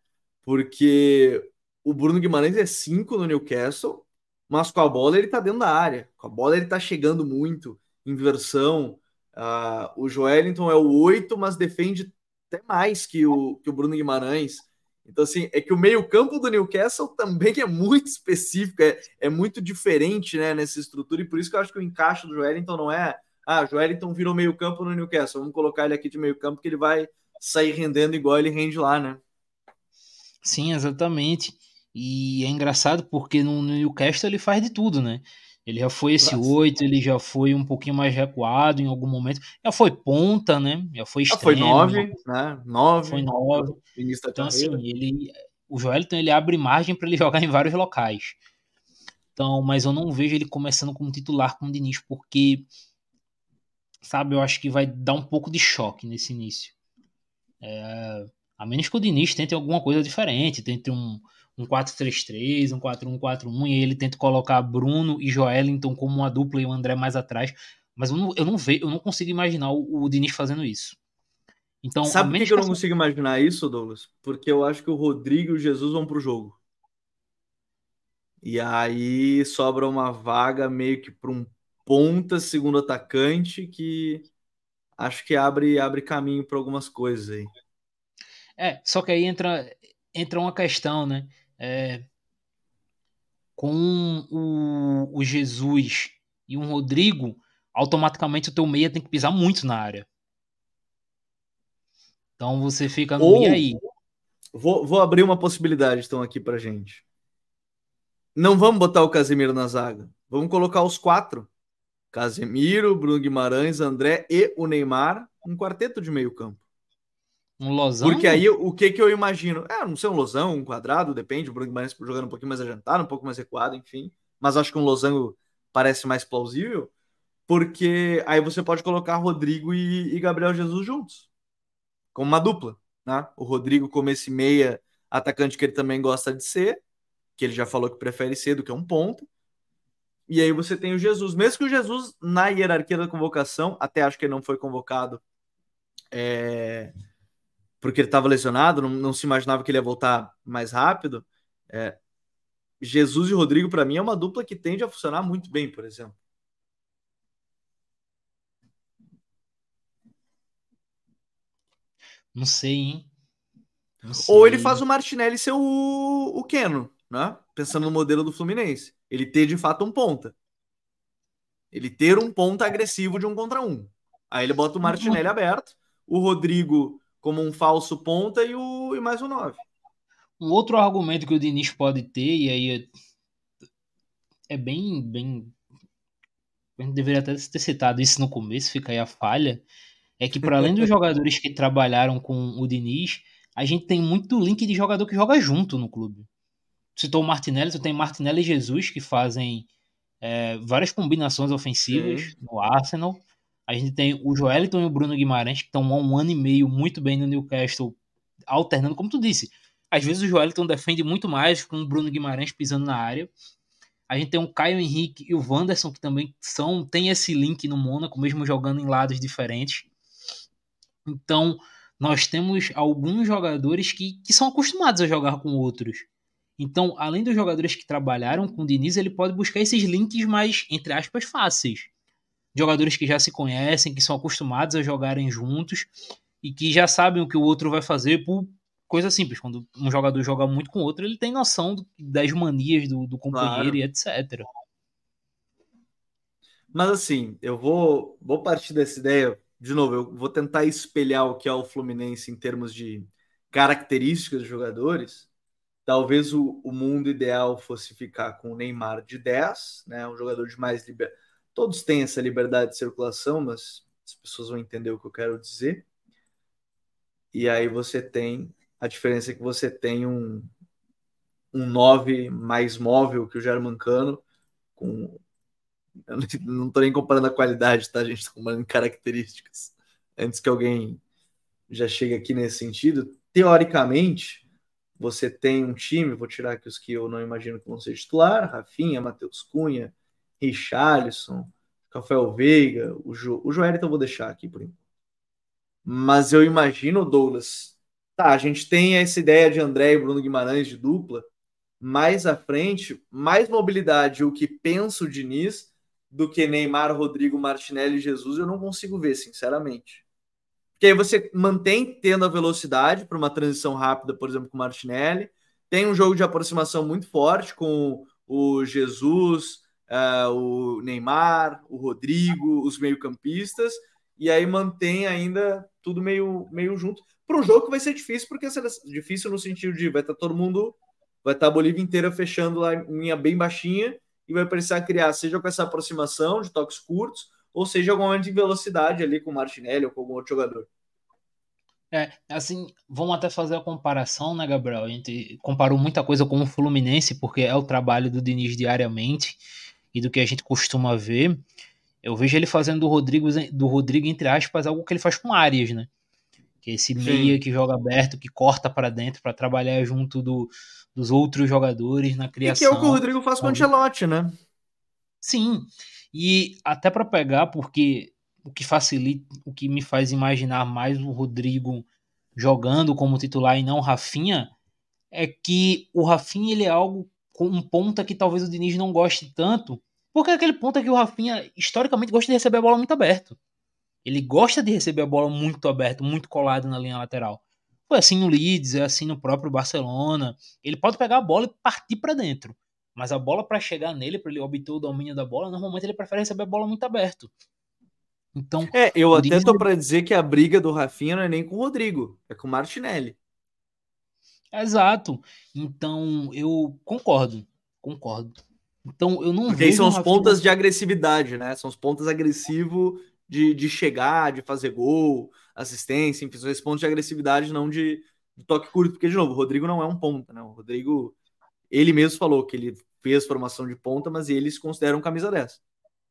Porque o Bruno Guimarães é 5 no Newcastle, mas com a bola ele tá dentro da área. Com a bola ele tá chegando muito, inversão. Uh, o Joelinton é o 8, mas defende até mais que o, que o Bruno Guimarães. Então, assim, é que o meio-campo do Newcastle também é muito específico, é, é muito diferente né, nessa estrutura, e por isso que eu acho que o encaixe do Joelinton não é ah, o Joelinton virou meio campo no Newcastle, vamos colocar ele aqui de meio campo que ele vai sair rendendo igual ele rende lá, né? Sim, exatamente. E é engraçado porque no Newcastle ele faz de tudo, né? Ele já foi esse. 8, ele já foi um pouquinho mais recuado em algum momento. Já foi ponta, né? Já foi extremo. Já foi 9, né? 9. Foi 9. Então, assim, ele, o Joelton ele abre margem para ele jogar em vários locais. Então, mas eu não vejo ele começando como titular com o Diniz, porque sabe, eu acho que vai dar um pouco de choque nesse início. É, a menos que o Diniz tente alguma coisa diferente, tente um, um 4-3-3, um 4-1-4-1, e ele tente colocar Bruno e Joelinton como uma dupla e o André mais atrás. Mas eu não, eu não, vejo, eu não consigo imaginar o, o Diniz fazendo isso. Então, Sabe por que, que, eu não consigo imaginar isso, Douglas? Porque eu acho que o Rodrigo e o Jesus vão pro jogo. E aí sobra uma vaga meio que para um ponta, segundo atacante, que acho que abre, abre caminho para algumas coisas aí. É, só que aí entra, entra uma questão, né? É, com o, o Jesus e um Rodrigo, automaticamente o teu meia tem que pisar muito na área. Então você fica no Ou, e aí. Vou, vou abrir uma possibilidade então aqui pra gente. Não vamos botar o Casemiro na zaga. Vamos colocar os quatro. Casemiro, Bruno Guimarães, André e o Neymar, um quarteto de meio campo. Um losão? Porque aí o que que eu imagino? É, não sei, um losão, um quadrado, depende. O Bruno Guimarães jogando um pouquinho mais adiantado, um pouco mais recuado, enfim. Mas acho que um losango parece mais plausível, porque aí você pode colocar Rodrigo e, e Gabriel Jesus juntos, como uma dupla. Né? O Rodrigo como esse meia atacante que ele também gosta de ser, que ele já falou que prefere ser do que um ponto. E aí você tem o Jesus. Mesmo que o Jesus, na hierarquia da convocação, até acho que ele não foi convocado é, porque ele estava lesionado, não, não, se imaginava que ele ia voltar mais rápido. É, Jesus e Rodrigo, para mim, é uma dupla que tende a funcionar muito bem, por exemplo. Não sei, hein? Não sei. Ou ele faz o Martinelli ser o, o Keno, né? Pensando no modelo do Fluminense. Ele ter de fato um ponta. Ele ter um ponta agressivo de um contra um. Aí ele bota o Martinelli aberto, o Rodrigo como um falso ponta e, o, e mais o 9. Um outro argumento que o Diniz pode ter, e aí é, é bem, bem. A gente deveria até ter citado isso no começo, fica aí a falha. É que, para além dos jogadores que trabalharam com o Diniz, a gente tem muito link de jogador que joga junto no clube. Citou o Martinelli, tu tem Martinelli e Jesus que fazem é, várias combinações ofensivas no Arsenal. A gente tem o Joeliton e o Bruno Guimarães, que estão há um ano e meio muito bem no Newcastle, alternando, como tu disse. Às vezes o Joeliton defende muito mais com o Bruno Guimarães pisando na área. A gente tem o Caio Henrique e o Wanderson, que também são tem esse link no Mônaco, mesmo jogando em lados diferentes. Então, nós temos alguns jogadores que, que são acostumados a jogar com outros. Então, além dos jogadores que trabalharam com o Diniz, ele pode buscar esses links mais, entre aspas, fáceis. Jogadores que já se conhecem, que são acostumados a jogarem juntos e que já sabem o que o outro vai fazer por coisa simples. Quando um jogador joga muito com o outro, ele tem noção do, das manias do, do companheiro claro. e etc. Mas assim, eu vou, vou partir dessa ideia. De novo, eu vou tentar espelhar o que é o Fluminense em termos de características de jogadores Talvez o, o mundo ideal fosse ficar com o Neymar de 10, né? Um jogador de mais liberdade. Todos têm essa liberdade de circulação, mas as pessoas vão entender o que eu quero dizer. E aí você tem a diferença é que você tem um um 9 mais móvel que o Germancano com eu não estou nem comparando a qualidade, tá? A gente está comparando características. Antes que alguém já chegue aqui nesse sentido, teoricamente, você tem um time, vou tirar aqui os que eu não imagino que vão ser titular, Rafinha, Matheus Cunha, Richarlison, Rafael Veiga, o, jo, o eu vou deixar aqui por enquanto. Mas eu imagino, Douglas, tá, a gente tem essa ideia de André e Bruno Guimarães de dupla, mais à frente, mais mobilidade, o que penso o Diniz, do que Neymar, Rodrigo, Martinelli e Jesus, eu não consigo ver, sinceramente. Porque aí você mantém tendo a velocidade para uma transição rápida, por exemplo, com o Martinelli. Tem um jogo de aproximação muito forte com o Jesus, uh, o Neymar, o Rodrigo, os meio-campistas. E aí mantém ainda tudo meio, meio junto. Para um jogo que vai ser difícil, porque ser difícil no sentido de vai estar tá todo mundo, vai estar tá a Bolívia inteira fechando lá em linha bem baixinha e vai precisar criar, seja com essa aproximação de toques curtos, ou seja, algum momento de velocidade ali com o Martinelli ou com algum outro jogador. É, assim, vamos até fazer a comparação, né, Gabriel? A gente comparou muita coisa com o Fluminense, porque é o trabalho do Diniz diariamente e do que a gente costuma ver. Eu vejo ele fazendo do Rodrigo, do Rodrigo entre aspas, algo que ele faz com Arias, né? Que é esse Sim. meia que joga aberto, que corta para dentro para trabalhar junto do, dos outros jogadores na criação. E que é o que o Rodrigo faz com o Ancelotti, né? Sim. E até para pegar, porque o que facilita, o que me faz imaginar mais o Rodrigo jogando como titular e não o Rafinha, é que o Rafinha ele é algo com um ponta que talvez o Diniz não goste tanto, porque é aquele ponta que o Rafinha historicamente gosta de receber a bola muito aberto. Ele gosta de receber a bola muito aberto, muito colado na linha lateral. Foi assim no Leeds, é assim no próprio Barcelona. Ele pode pegar a bola e partir para dentro. Mas a bola para chegar nele, para ele obter o domínio da bola, normalmente ele prefere receber a bola muito aberto. Então, é, eu até tô para dizer que a briga do Rafinha não é nem com o Rodrigo, é com o Martinelli. Exato. Então, eu concordo. Concordo. Então, eu não Porque vejo. são os Rafinha... pontas de agressividade, né? São os pontas agressivos de, de chegar, de fazer gol, assistência, enfim, são esses pontos de agressividade, não de, de toque curto. Porque, de novo, o Rodrigo não é um ponta, né? O Rodrigo ele mesmo falou que ele fez formação de ponta, mas ele se considera um camisa 10.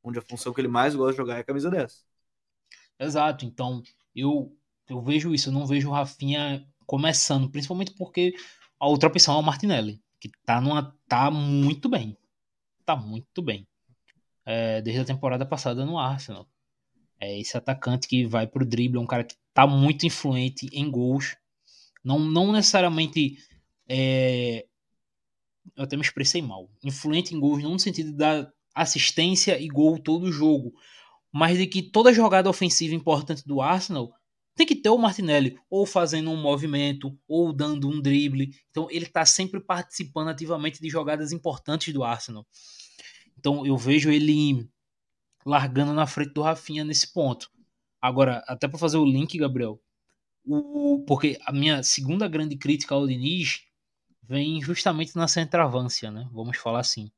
Onde a função que ele mais gosta de jogar é camisa 10. Exato, então eu, eu vejo isso, eu não vejo o Rafinha começando, principalmente porque a outra opção é o Martinelli, que tá, numa, tá muito bem. Tá muito bem. É, desde a temporada passada no Arsenal. É esse atacante que vai pro drible, é um cara que tá muito influente em gols. Não, não necessariamente é, eu até me expressei mal. Influente em gols, não no sentido da assistência e gol todo jogo, mas de que toda jogada ofensiva importante do Arsenal tem que ter o Martinelli ou fazendo um movimento ou dando um drible. Então ele está sempre participando ativamente de jogadas importantes do Arsenal. Então eu vejo ele largando na frente do Rafinha nesse ponto. Agora, até para fazer o link, Gabriel, o, porque a minha segunda grande crítica ao Diniz vem justamente na centroavância, né? Vamos falar assim.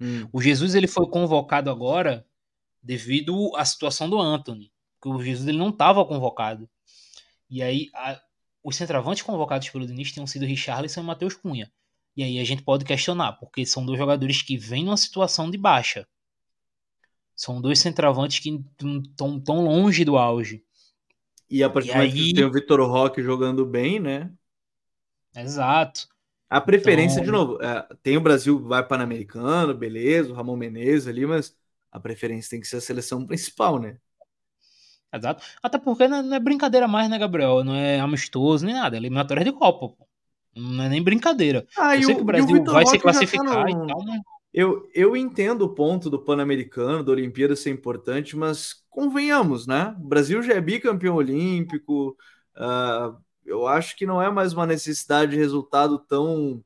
Hum. O Jesus ele foi convocado agora devido à situação do Anthony, porque o Jesus ele não estava convocado. E aí a, os centroavantes convocados pelo Diniz tinham sido Richarlison e Matheus Cunha. E aí a gente pode questionar, porque são dois jogadores que vêm numa situação de baixa. São dois centroavantes que estão tão longe do auge. E a partir do momento aí... tem o Vitor Roque jogando bem, né? Exato. A preferência, então... de novo, é, tem o Brasil, vai Pan-Americano, beleza, o Ramon Menezes ali, mas a preferência tem que ser a seleção principal, né? Exato. Até porque não é brincadeira mais, né, Gabriel? Não é amistoso nem nada, é eliminatória de Copa, pô. Não é nem brincadeira. Ah, eu sei o, que o Brasil o vai Roque se classificar tá no... e tal, né? Eu, eu entendo o ponto do Pan-Americano, da Olimpíada ser importante, mas convenhamos, né? O Brasil já é bicampeão olímpico. Uh, eu acho que não é mais uma necessidade de resultado tão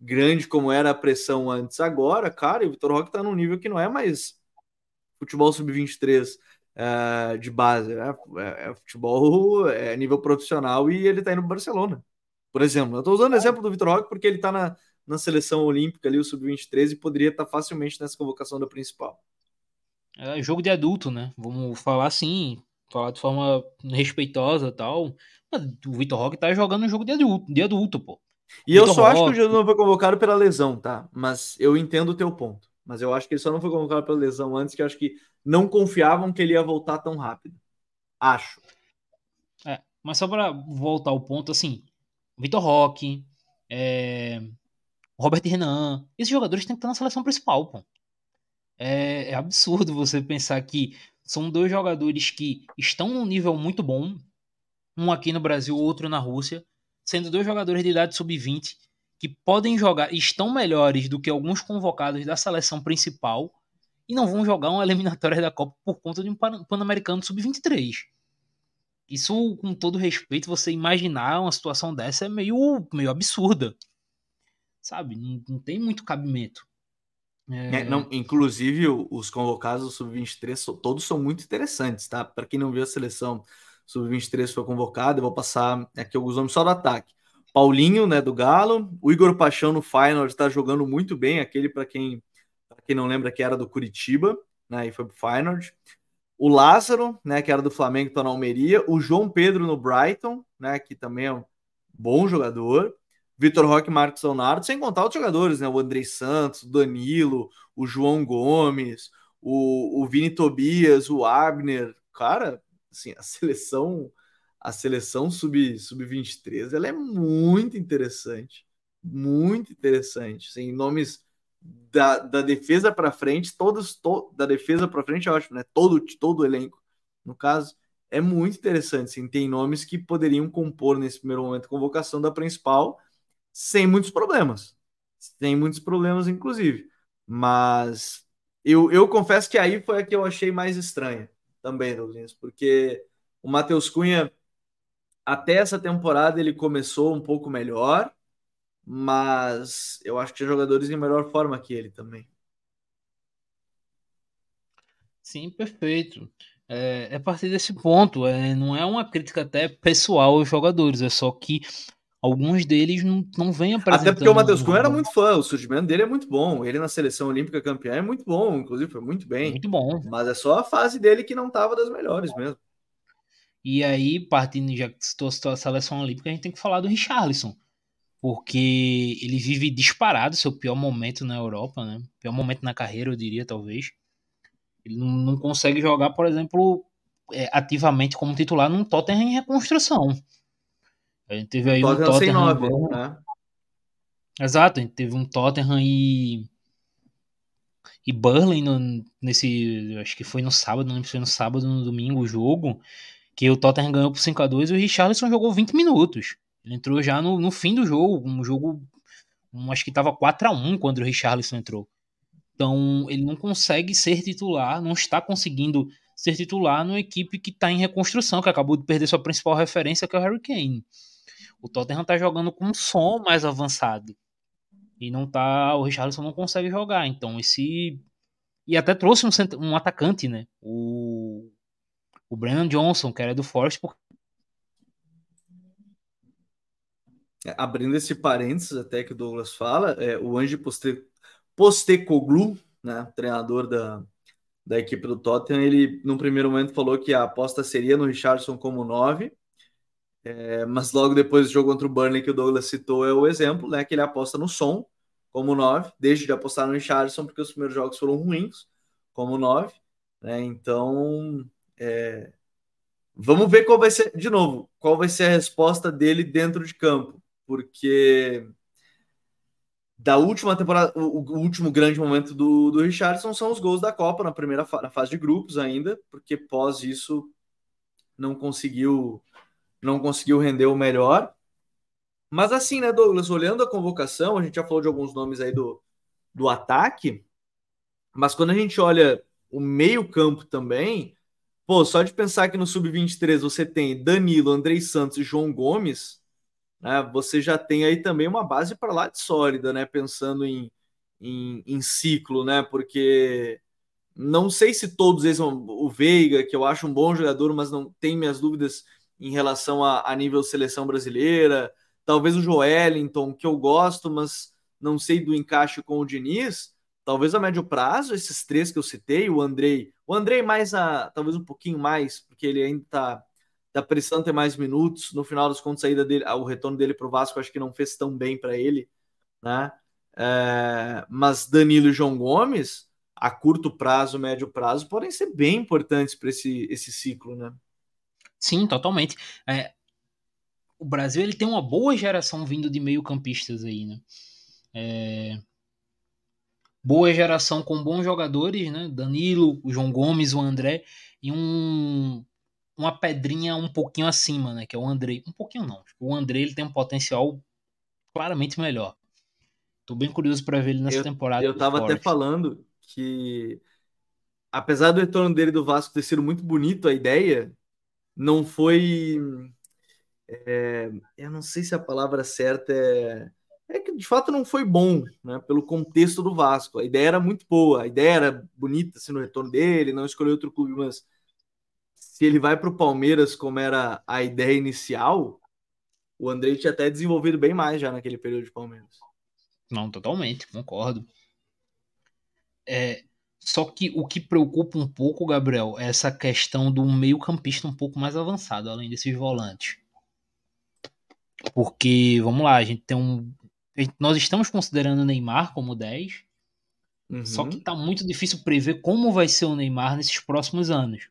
grande como era a pressão antes. Agora, cara, o Vitor Roque tá num nível que não é mais futebol sub-23 uh, ah, de base, né? É, é, futebol é nível profissional e ele tá indo pro Barcelona, por exemplo. Eu tô usando o exemplo do Vitor Roque porque ele tá na, na seleção olímpica ali, o sub-23, e poderia estar facilmente nessa convocação da principal. É jogo de adulto, né? Vamos falar assim, falar de forma respeitosa tal. O Vitor Roque tá jogando um jogo de adulto, de adulto pô. E Vitor eu só Roque... acho que o Jesus não foi convocado pela lesão, tá? Mas eu entendo o teu ponto. Mas eu acho que ele só não foi convocado pela lesão antes, que eu acho que não confiavam que ele ia voltar tão rápido. Acho. É, mas só para voltar ao ponto, assim, Vitor Roque, é, Robert Renan, esses jogadores têm que estar na seleção principal, pô. É, é, absurdo você pensar que são dois jogadores que estão num nível muito bom, um aqui no Brasil, outro na Rússia, sendo dois jogadores de idade sub-20 que podem jogar, estão melhores do que alguns convocados da seleção principal e não vão jogar uma eliminatória da Copa por conta de um Pan-Americano sub-23. Isso, com todo respeito, você imaginar uma situação dessa é meio, meio absurda sabe? Não, não tem muito cabimento. É... É, não, inclusive, os convocados do Sub-23 todos são muito interessantes, tá? Para quem não viu a seleção, Sub-23 foi convocado, eu vou passar aqui alguns nomes só do ataque. Paulinho, né, do Galo, o Igor Paixão no final está jogando muito bem, aquele para quem, quem não lembra que era do Curitiba, né, e foi pro final. O Lázaro, né, que era do Flamengo, está na Almeria, o João Pedro no Brighton, né, que também é um bom jogador. Vitor Roque, Marcos Leonardo, sem contar outros jogadores, né? O Andrei Santos, o Danilo, o João Gomes, o, o Vini Tobias, o Abner. Cara, assim, a seleção, a seleção sub, sub-23, ela é muito interessante. Muito interessante. Assim, nomes da, da defesa para frente, todos to, da defesa para frente, eu acho, né? Todo, todo o elenco, no caso, é muito interessante. Assim, tem nomes que poderiam compor nesse primeiro momento convocação da principal sem muitos problemas. Sem muitos problemas, inclusive. Mas eu, eu confesso que aí foi a que eu achei mais estranha também, Douglas, porque o Matheus Cunha, até essa temporada, ele começou um pouco melhor, mas eu acho que tinha jogadores em melhor forma que ele também. Sim, perfeito. É, é a partir desse ponto, é, não é uma crítica até pessoal aos jogadores, é só que alguns deles não, não vêm apresentando. Até porque o Matheus Cunha era muito fã, o surgimento dele é muito bom. Ele na seleção olímpica campeã é muito bom, inclusive foi muito bem. Muito bom. Mas é só a fase dele que não estava das melhores mesmo. E aí, partindo já que citou a seleção olímpica, a gente tem que falar do Richarlison. Porque ele vive disparado seu pior momento na Europa, né? Pior momento na carreira, eu diria, talvez. Ele não, não consegue jogar, por exemplo, é, ativamente como titular num Tottenham em reconstrução. A gente teve aí Tottenham um Tottenham. Nove, né? Exato, a gente teve um Tottenham e. E Burley no, nesse. Acho que foi no sábado, não lembro se foi no sábado ou no domingo o jogo. Que o Tottenham ganhou por 5x2 e o Richarlison jogou 20 minutos. Ele entrou já no, no fim do jogo. Um jogo. Um, acho que tava 4x1 quando o Richarlison entrou. Então ele não consegue ser titular, não está conseguindo ser titular numa equipe que está em reconstrução, que acabou de perder sua principal referência, que é o Harry Kane. O Tottenham está jogando com um som mais avançado. E não tá. O Richardson não consegue jogar. Então, esse. E até trouxe um, um atacante, né? O. O Brennan Johnson, que era do Forest, porque É, abrindo esse parênteses até que o Douglas fala, é, o Ange Poste, Postecoglu, né, treinador da, da equipe do Tottenham, ele no primeiro momento falou que a aposta seria no Richardson como 9, é, mas logo depois do jogo contra o Burnley que o Douglas citou é o exemplo, né, que ele aposta no som como 9, deixa de apostar no Richardson porque os primeiros jogos foram ruins como 9, né, então é, vamos ver qual vai ser, de novo, qual vai ser a resposta dele dentro de campo porque da última temporada, o, o, último grande momento do, do Richardson são os gols da Copa na primeira fa na fase de grupos ainda, porque pós isso não conseguiu não conseguiu render o melhor. Mas assim, né, Douglas, olhando a convocação, a gente já falou de alguns nomes aí do, do ataque, mas quando a gente olha o meio-campo também, pô, só de pensar que no sub-23 você tem Danilo, Andrei Santos e João Gomes, né, você já tem aí também uma base para lá de sólida, né? Pensando em, em, em, ciclo, né? Porque não sei se todos eles. O Veiga, que eu acho um bom jogador, mas não tem minhas dúvidas em relação a, a nível seleção brasileira. Talvez o Joelinton, que eu gosto, mas não sei do encaixe com o Diniz. Talvez a médio prazo, esses três que eu citei, o Andrei. O Andrei mais a. talvez um pouquinho mais, porque ele ainda está tá precisando ter mais minutos. No final dos contos, a dele, o retorno dele para o Vasco, acho que não fez tão bem para ele, né? É, mas Danilo e João Gomes, a curto prazo, médio prazo, podem ser bem importantes para esse, esse ciclo, né? Sim, totalmente. É, o Brasil ele tem uma boa geração vindo de meio-campistas aí, né? É, boa geração com bons jogadores, né? Danilo, o João Gomes, o André, e um uma pedrinha um pouquinho acima, né? Que é o Andrei. Um pouquinho não. O Andrei ele tem um potencial claramente melhor. Tô bem curioso para ver ele nessa eu, temporada. Eu tava até falando que, apesar do retorno dele do Vasco ter sido muito bonito, a ideia não foi. É, eu não sei se a palavra certa é. É que de fato não foi bom, né? Pelo contexto do Vasco. A ideia era muito boa, a ideia era bonita assim, no retorno dele, não escolheu outro clube, mas se ele vai para o Palmeiras como era a ideia inicial, o Andrei tinha até desenvolvido bem mais já naquele período de Palmeiras. Não, totalmente, concordo. É, só que o que preocupa um pouco, Gabriel, é essa questão do meio-campista um pouco mais avançado, além desses volantes. Porque, vamos lá, a gente tem um. Nós estamos considerando o Neymar como 10. Uhum. Só que tá muito difícil prever como vai ser o Neymar nesses próximos anos.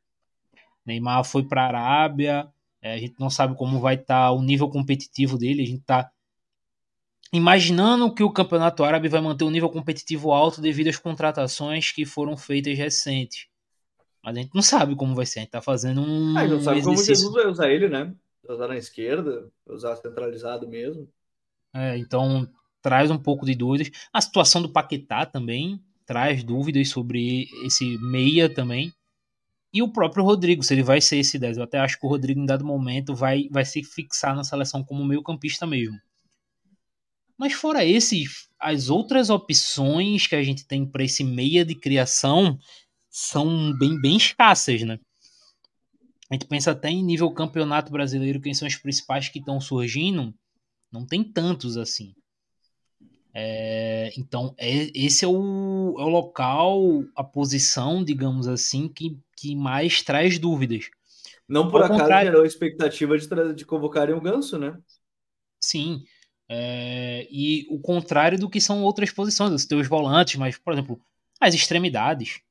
Neymar foi para a Arábia, é, a gente não sabe como vai estar tá o nível competitivo dele, a gente está imaginando que o Campeonato Árabe vai manter um nível competitivo alto devido às contratações que foram feitas recentes. Mas a gente não sabe como vai ser, a gente está fazendo um. Ah, não sabe exercício... como Jesus vai usar ele, né? Usar na esquerda, usar centralizado mesmo. É, então traz um pouco de dúvidas. A situação do Paquetá também traz dúvidas sobre esse meia também. E o próprio Rodrigo, se ele vai ser esse 10. Eu até acho que o Rodrigo, em dado momento, vai, vai se fixar na seleção como meio-campista mesmo. Mas fora esse, as outras opções que a gente tem para esse meia de criação são bem, bem escassas, né? A gente pensa até em nível campeonato brasileiro, quem são os principais que estão surgindo, não tem tantos assim. É, então, é, esse é o, é o local, a posição, digamos assim, que, que mais traz dúvidas. Não por Ao acaso contrário... gerou expectativa de, de convocarem o Ganso, né? Sim. É, e o contrário do que são outras posições. Você tem os volantes, mas, por exemplo, as extremidades.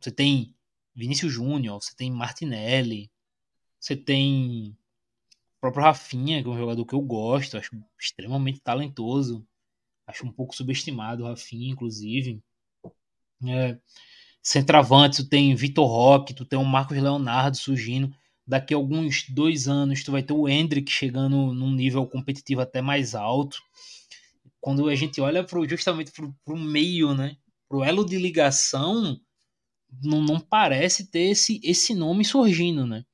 Você tem Vinícius Júnior, você tem Martinelli, você tem o próprio Rafinha, que é um jogador que eu gosto, acho extremamente talentoso. Acho um pouco subestimado o Rafinha, inclusive. É, centroavante, tu tem Vitor Roque, tu tem o Marcos Leonardo surgindo. Daqui a alguns dois anos, tu vai ter o Hendrick chegando num nível competitivo até mais alto. Quando a gente olha pro, justamente para o meio, né? Pro elo de ligação, não, não parece ter esse, esse nome surgindo, né?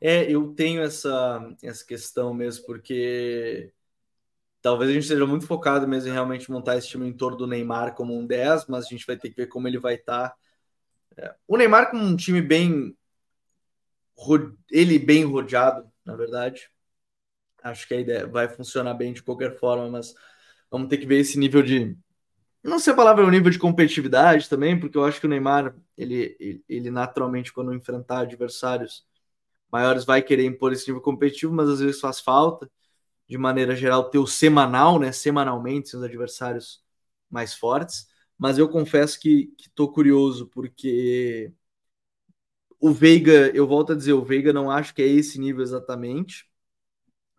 É, eu tenho essa, essa questão mesmo, porque talvez a gente esteja muito focado mesmo em realmente montar esse time em torno do Neymar como um 10, mas a gente vai ter que ver como ele vai estar. Tá. O Neymar com um time bem. Ele bem rodeado, na verdade. Acho que a ideia vai funcionar bem de qualquer forma, mas vamos ter que ver esse nível de. Não sei a palavra o nível de competitividade também, porque eu acho que o Neymar, ele, ele, naturalmente, quando enfrentar adversários maiores, vai querer impor esse nível competitivo, mas às vezes faz falta de maneira geral, ter o semanal, né? Semanalmente, seus adversários mais fortes. Mas eu confesso que estou curioso, porque o Veiga, eu volto a dizer, o Veiga não acho que é esse nível exatamente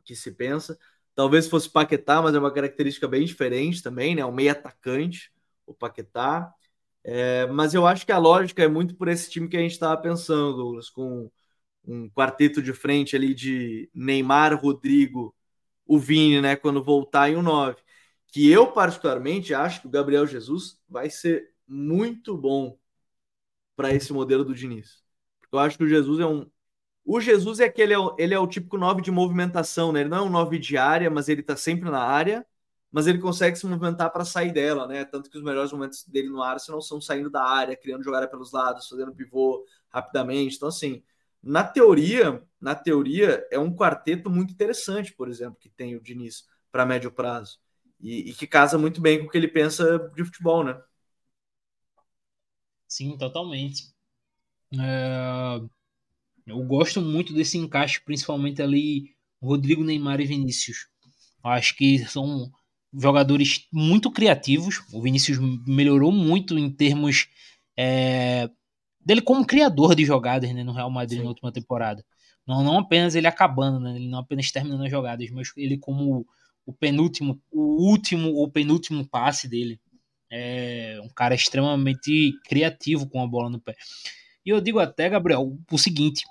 que se pensa. Talvez fosse Paquetá, mas é uma característica bem diferente também, né? Um meio atacante, o Paquetá. É, mas eu acho que a lógica é muito por esse time que a gente estava pensando, Douglas, com um quarteto de frente ali de Neymar, Rodrigo, o Vini, né, quando voltar em um 9. Que eu, particularmente, acho que o Gabriel Jesus vai ser muito bom para esse modelo do Diniz. Eu acho que o Jesus é um. O Jesus é aquele, ele é o típico 9 de movimentação, né? Ele não é um 9 de área, mas ele tá sempre na área, mas ele consegue se movimentar para sair dela, né? Tanto que os melhores momentos dele no ar não são saindo da área, criando jogada pelos lados, fazendo pivô rapidamente. Então, assim, na teoria, na teoria, é um quarteto muito interessante, por exemplo, que tem o Diniz para médio prazo. E, e, que casa muito bem com o que ele pensa de futebol, né? Sim, totalmente. É... Eu gosto muito desse encaixe, principalmente ali Rodrigo, Neymar e Vinícius. Eu acho que são jogadores muito criativos. O Vinícius melhorou muito em termos é, dele como criador de jogadas né, no Real Madrid Sim. na última temporada. Não, não apenas ele acabando, né, ele não apenas terminando as jogadas, mas ele como o penúltimo, o último ou penúltimo passe dele. É um cara extremamente criativo com a bola no pé. E eu digo até, Gabriel, o seguinte: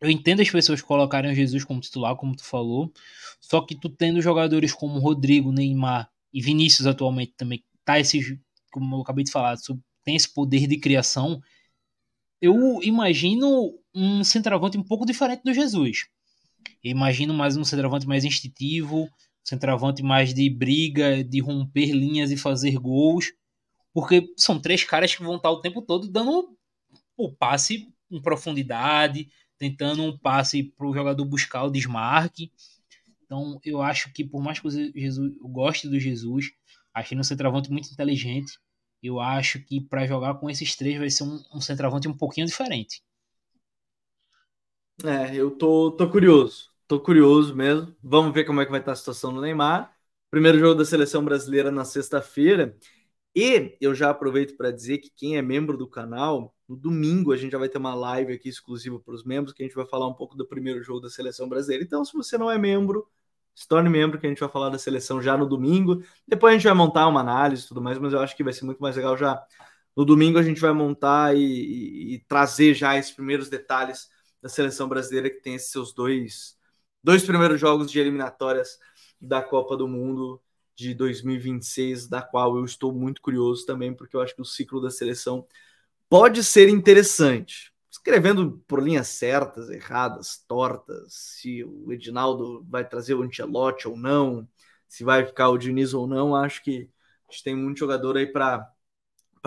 eu entendo as pessoas colocarem o Jesus como titular, como tu falou, só que tu tendo jogadores como Rodrigo, Neymar e Vinícius atualmente também, tá esses, como eu acabei de falar, tem esse poder de criação, eu imagino um centroavante um pouco diferente do Jesus. Eu imagino mais um centroavante mais instintivo, centroavante mais de briga, de romper linhas e fazer gols, porque são três caras que vão estar o tempo todo dando o passe em profundidade, tentando um passe para o jogador buscar o desmarque. Então, eu acho que por mais que Jesus, eu goste do Jesus, achei um centroavante muito inteligente, eu acho que para jogar com esses três vai ser um, um centroavante um pouquinho diferente. É, eu tô, tô curioso. Tô curioso mesmo. Vamos ver como é que vai estar a situação do Neymar. Primeiro jogo da seleção brasileira na sexta-feira. E eu já aproveito para dizer que quem é membro do canal, no domingo a gente já vai ter uma live aqui exclusiva para os membros, que a gente vai falar um pouco do primeiro jogo da seleção brasileira. Então, se você não é membro, se torne membro, que a gente vai falar da seleção já no domingo. Depois a gente vai montar uma análise e tudo mais, mas eu acho que vai ser muito mais legal já. No domingo a gente vai montar e, e, e trazer já esses primeiros detalhes da seleção brasileira, que tem esses seus dois, dois primeiros jogos de eliminatórias da Copa do Mundo de 2026, da qual eu estou muito curioso também, porque eu acho que o ciclo da seleção pode ser interessante. Escrevendo por linhas certas, erradas, tortas, se o Edinaldo vai trazer o Ancelotti ou não, se vai ficar o Diniz ou não, acho que a gente tem muito jogador aí para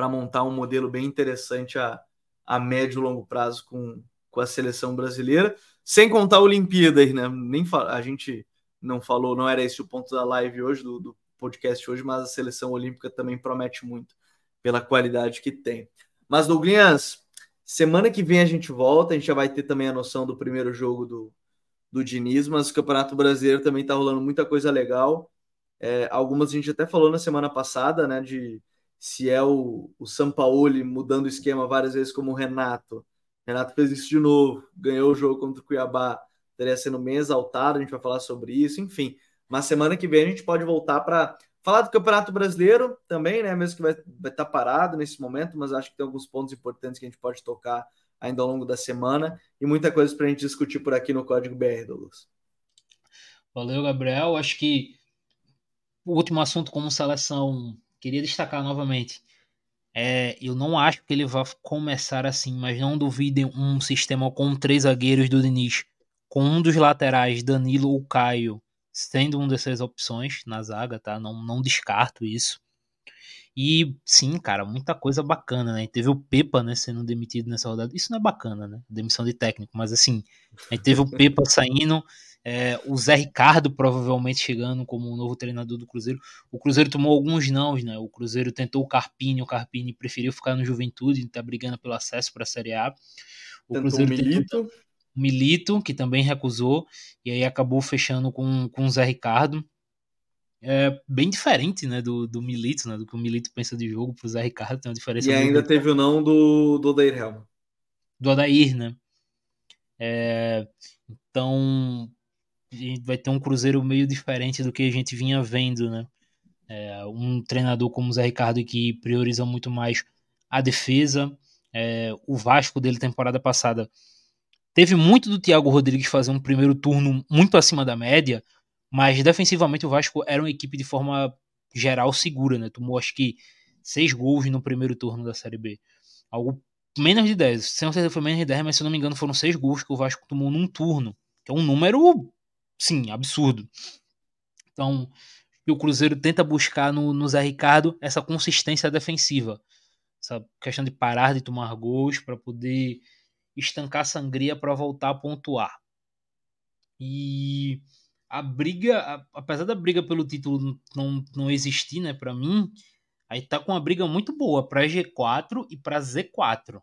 montar um modelo bem interessante a, a médio e longo prazo com, com a seleção brasileira, sem contar a Olimpíada aí, né? Nem a gente não falou, não era esse o ponto da live hoje, do, do podcast hoje, mas a seleção olímpica também promete muito pela qualidade que tem. Mas, Douglas, Semana que vem a gente volta, a gente já vai ter também a noção do primeiro jogo do, do Diniz, mas o Campeonato Brasileiro também está rolando muita coisa legal. É, algumas a gente até falou na semana passada, né, de se é o, o Sampaoli mudando o esquema várias vezes como o Renato. Renato fez isso de novo, ganhou o jogo contra o Cuiabá, estaria sendo bem exaltado, a gente vai falar sobre isso, enfim. Mas semana que vem a gente pode voltar para Falar do Campeonato Brasileiro também, né? Mesmo que vai, estar tá parado nesse momento, mas acho que tem alguns pontos importantes que a gente pode tocar ainda ao longo da semana e muita coisa para a gente discutir por aqui no Código BR, Douglas. Valeu, Gabriel. Acho que o último assunto como seleção, queria destacar novamente. É, eu não acho que ele vai começar assim, mas não duvidem um sistema com três zagueiros do Diniz, com um dos laterais, Danilo ou Caio, sendo uma dessas opções na zaga, tá? Não, não descarto isso. E sim, cara, muita coisa bacana, né? Teve o Pepa, né, sendo demitido nessa rodada. Isso não é bacana, né? Demissão de técnico, mas assim, a gente teve o Pepa saindo, é, o Zé Ricardo provavelmente chegando como o novo treinador do Cruzeiro. O Cruzeiro tomou alguns nãos, né? O Cruzeiro tentou o Carpini, o Carpini preferiu ficar no Juventude, tá brigando pelo acesso para a Série A. O tentou Cruzeiro o Milito. Tentou o Milito, que também recusou, e aí acabou fechando com, com o Zé Ricardo. É bem diferente, né, do, do Milito, né, do que o Milito pensa de jogo pro Zé Ricardo, tem uma diferença. E ainda teve o não do, do Odair Helma. Do Odair, né. É, então, a gente vai ter um Cruzeiro meio diferente do que a gente vinha vendo, né? É, um treinador como o Zé Ricardo que prioriza muito mais a defesa. É, o Vasco dele temporada passada teve muito do Thiago Rodrigues fazer um primeiro turno muito acima da média, mas defensivamente o Vasco era uma equipe de forma geral segura, né? Tomou acho que seis gols no primeiro turno da Série B. Algo menos de 10. Sem certeza foi menos de 10, mas se eu não me engano foram seis gols que o Vasco tomou num turno. Que é um número sim, absurdo. Então, o Cruzeiro tenta buscar no, no Zé Ricardo essa consistência defensiva. Essa questão de parar de tomar gols para poder estancar a sangria para voltar a pontuar. E a briga, apesar da briga pelo título não, não existir, né, para mim, aí tá com uma briga muito boa para G4 e para Z4.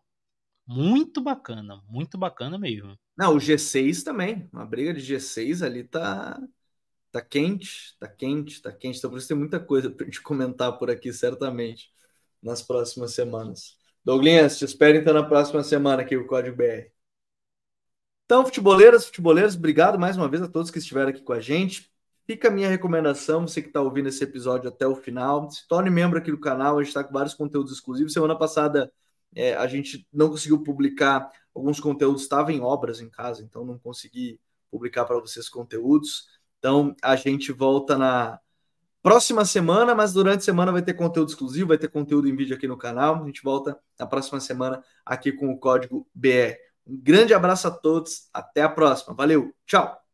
Muito bacana, muito bacana mesmo. Não, o G6 também. Uma briga de G6 ali tá, tá quente, tá quente, tá quente. Então por isso tem muita coisa pra gente comentar por aqui, certamente, nas próximas semanas. Douglas, te espero então na próxima semana aqui o Código BR. Então, futeboleiras, futeboleiros, obrigado mais uma vez a todos que estiveram aqui com a gente. Fica a minha recomendação, você que está ouvindo esse episódio até o final, se torne membro aqui do canal, a gente está com vários conteúdos exclusivos. Semana passada é, a gente não conseguiu publicar alguns conteúdos, estava em obras em casa, então não consegui publicar para vocês conteúdos. Então a gente volta na próxima semana, mas durante a semana vai ter conteúdo exclusivo, vai ter conteúdo em vídeo aqui no canal. A gente volta na próxima semana aqui com o código BR. Um grande abraço a todos, até a próxima. Valeu, tchau!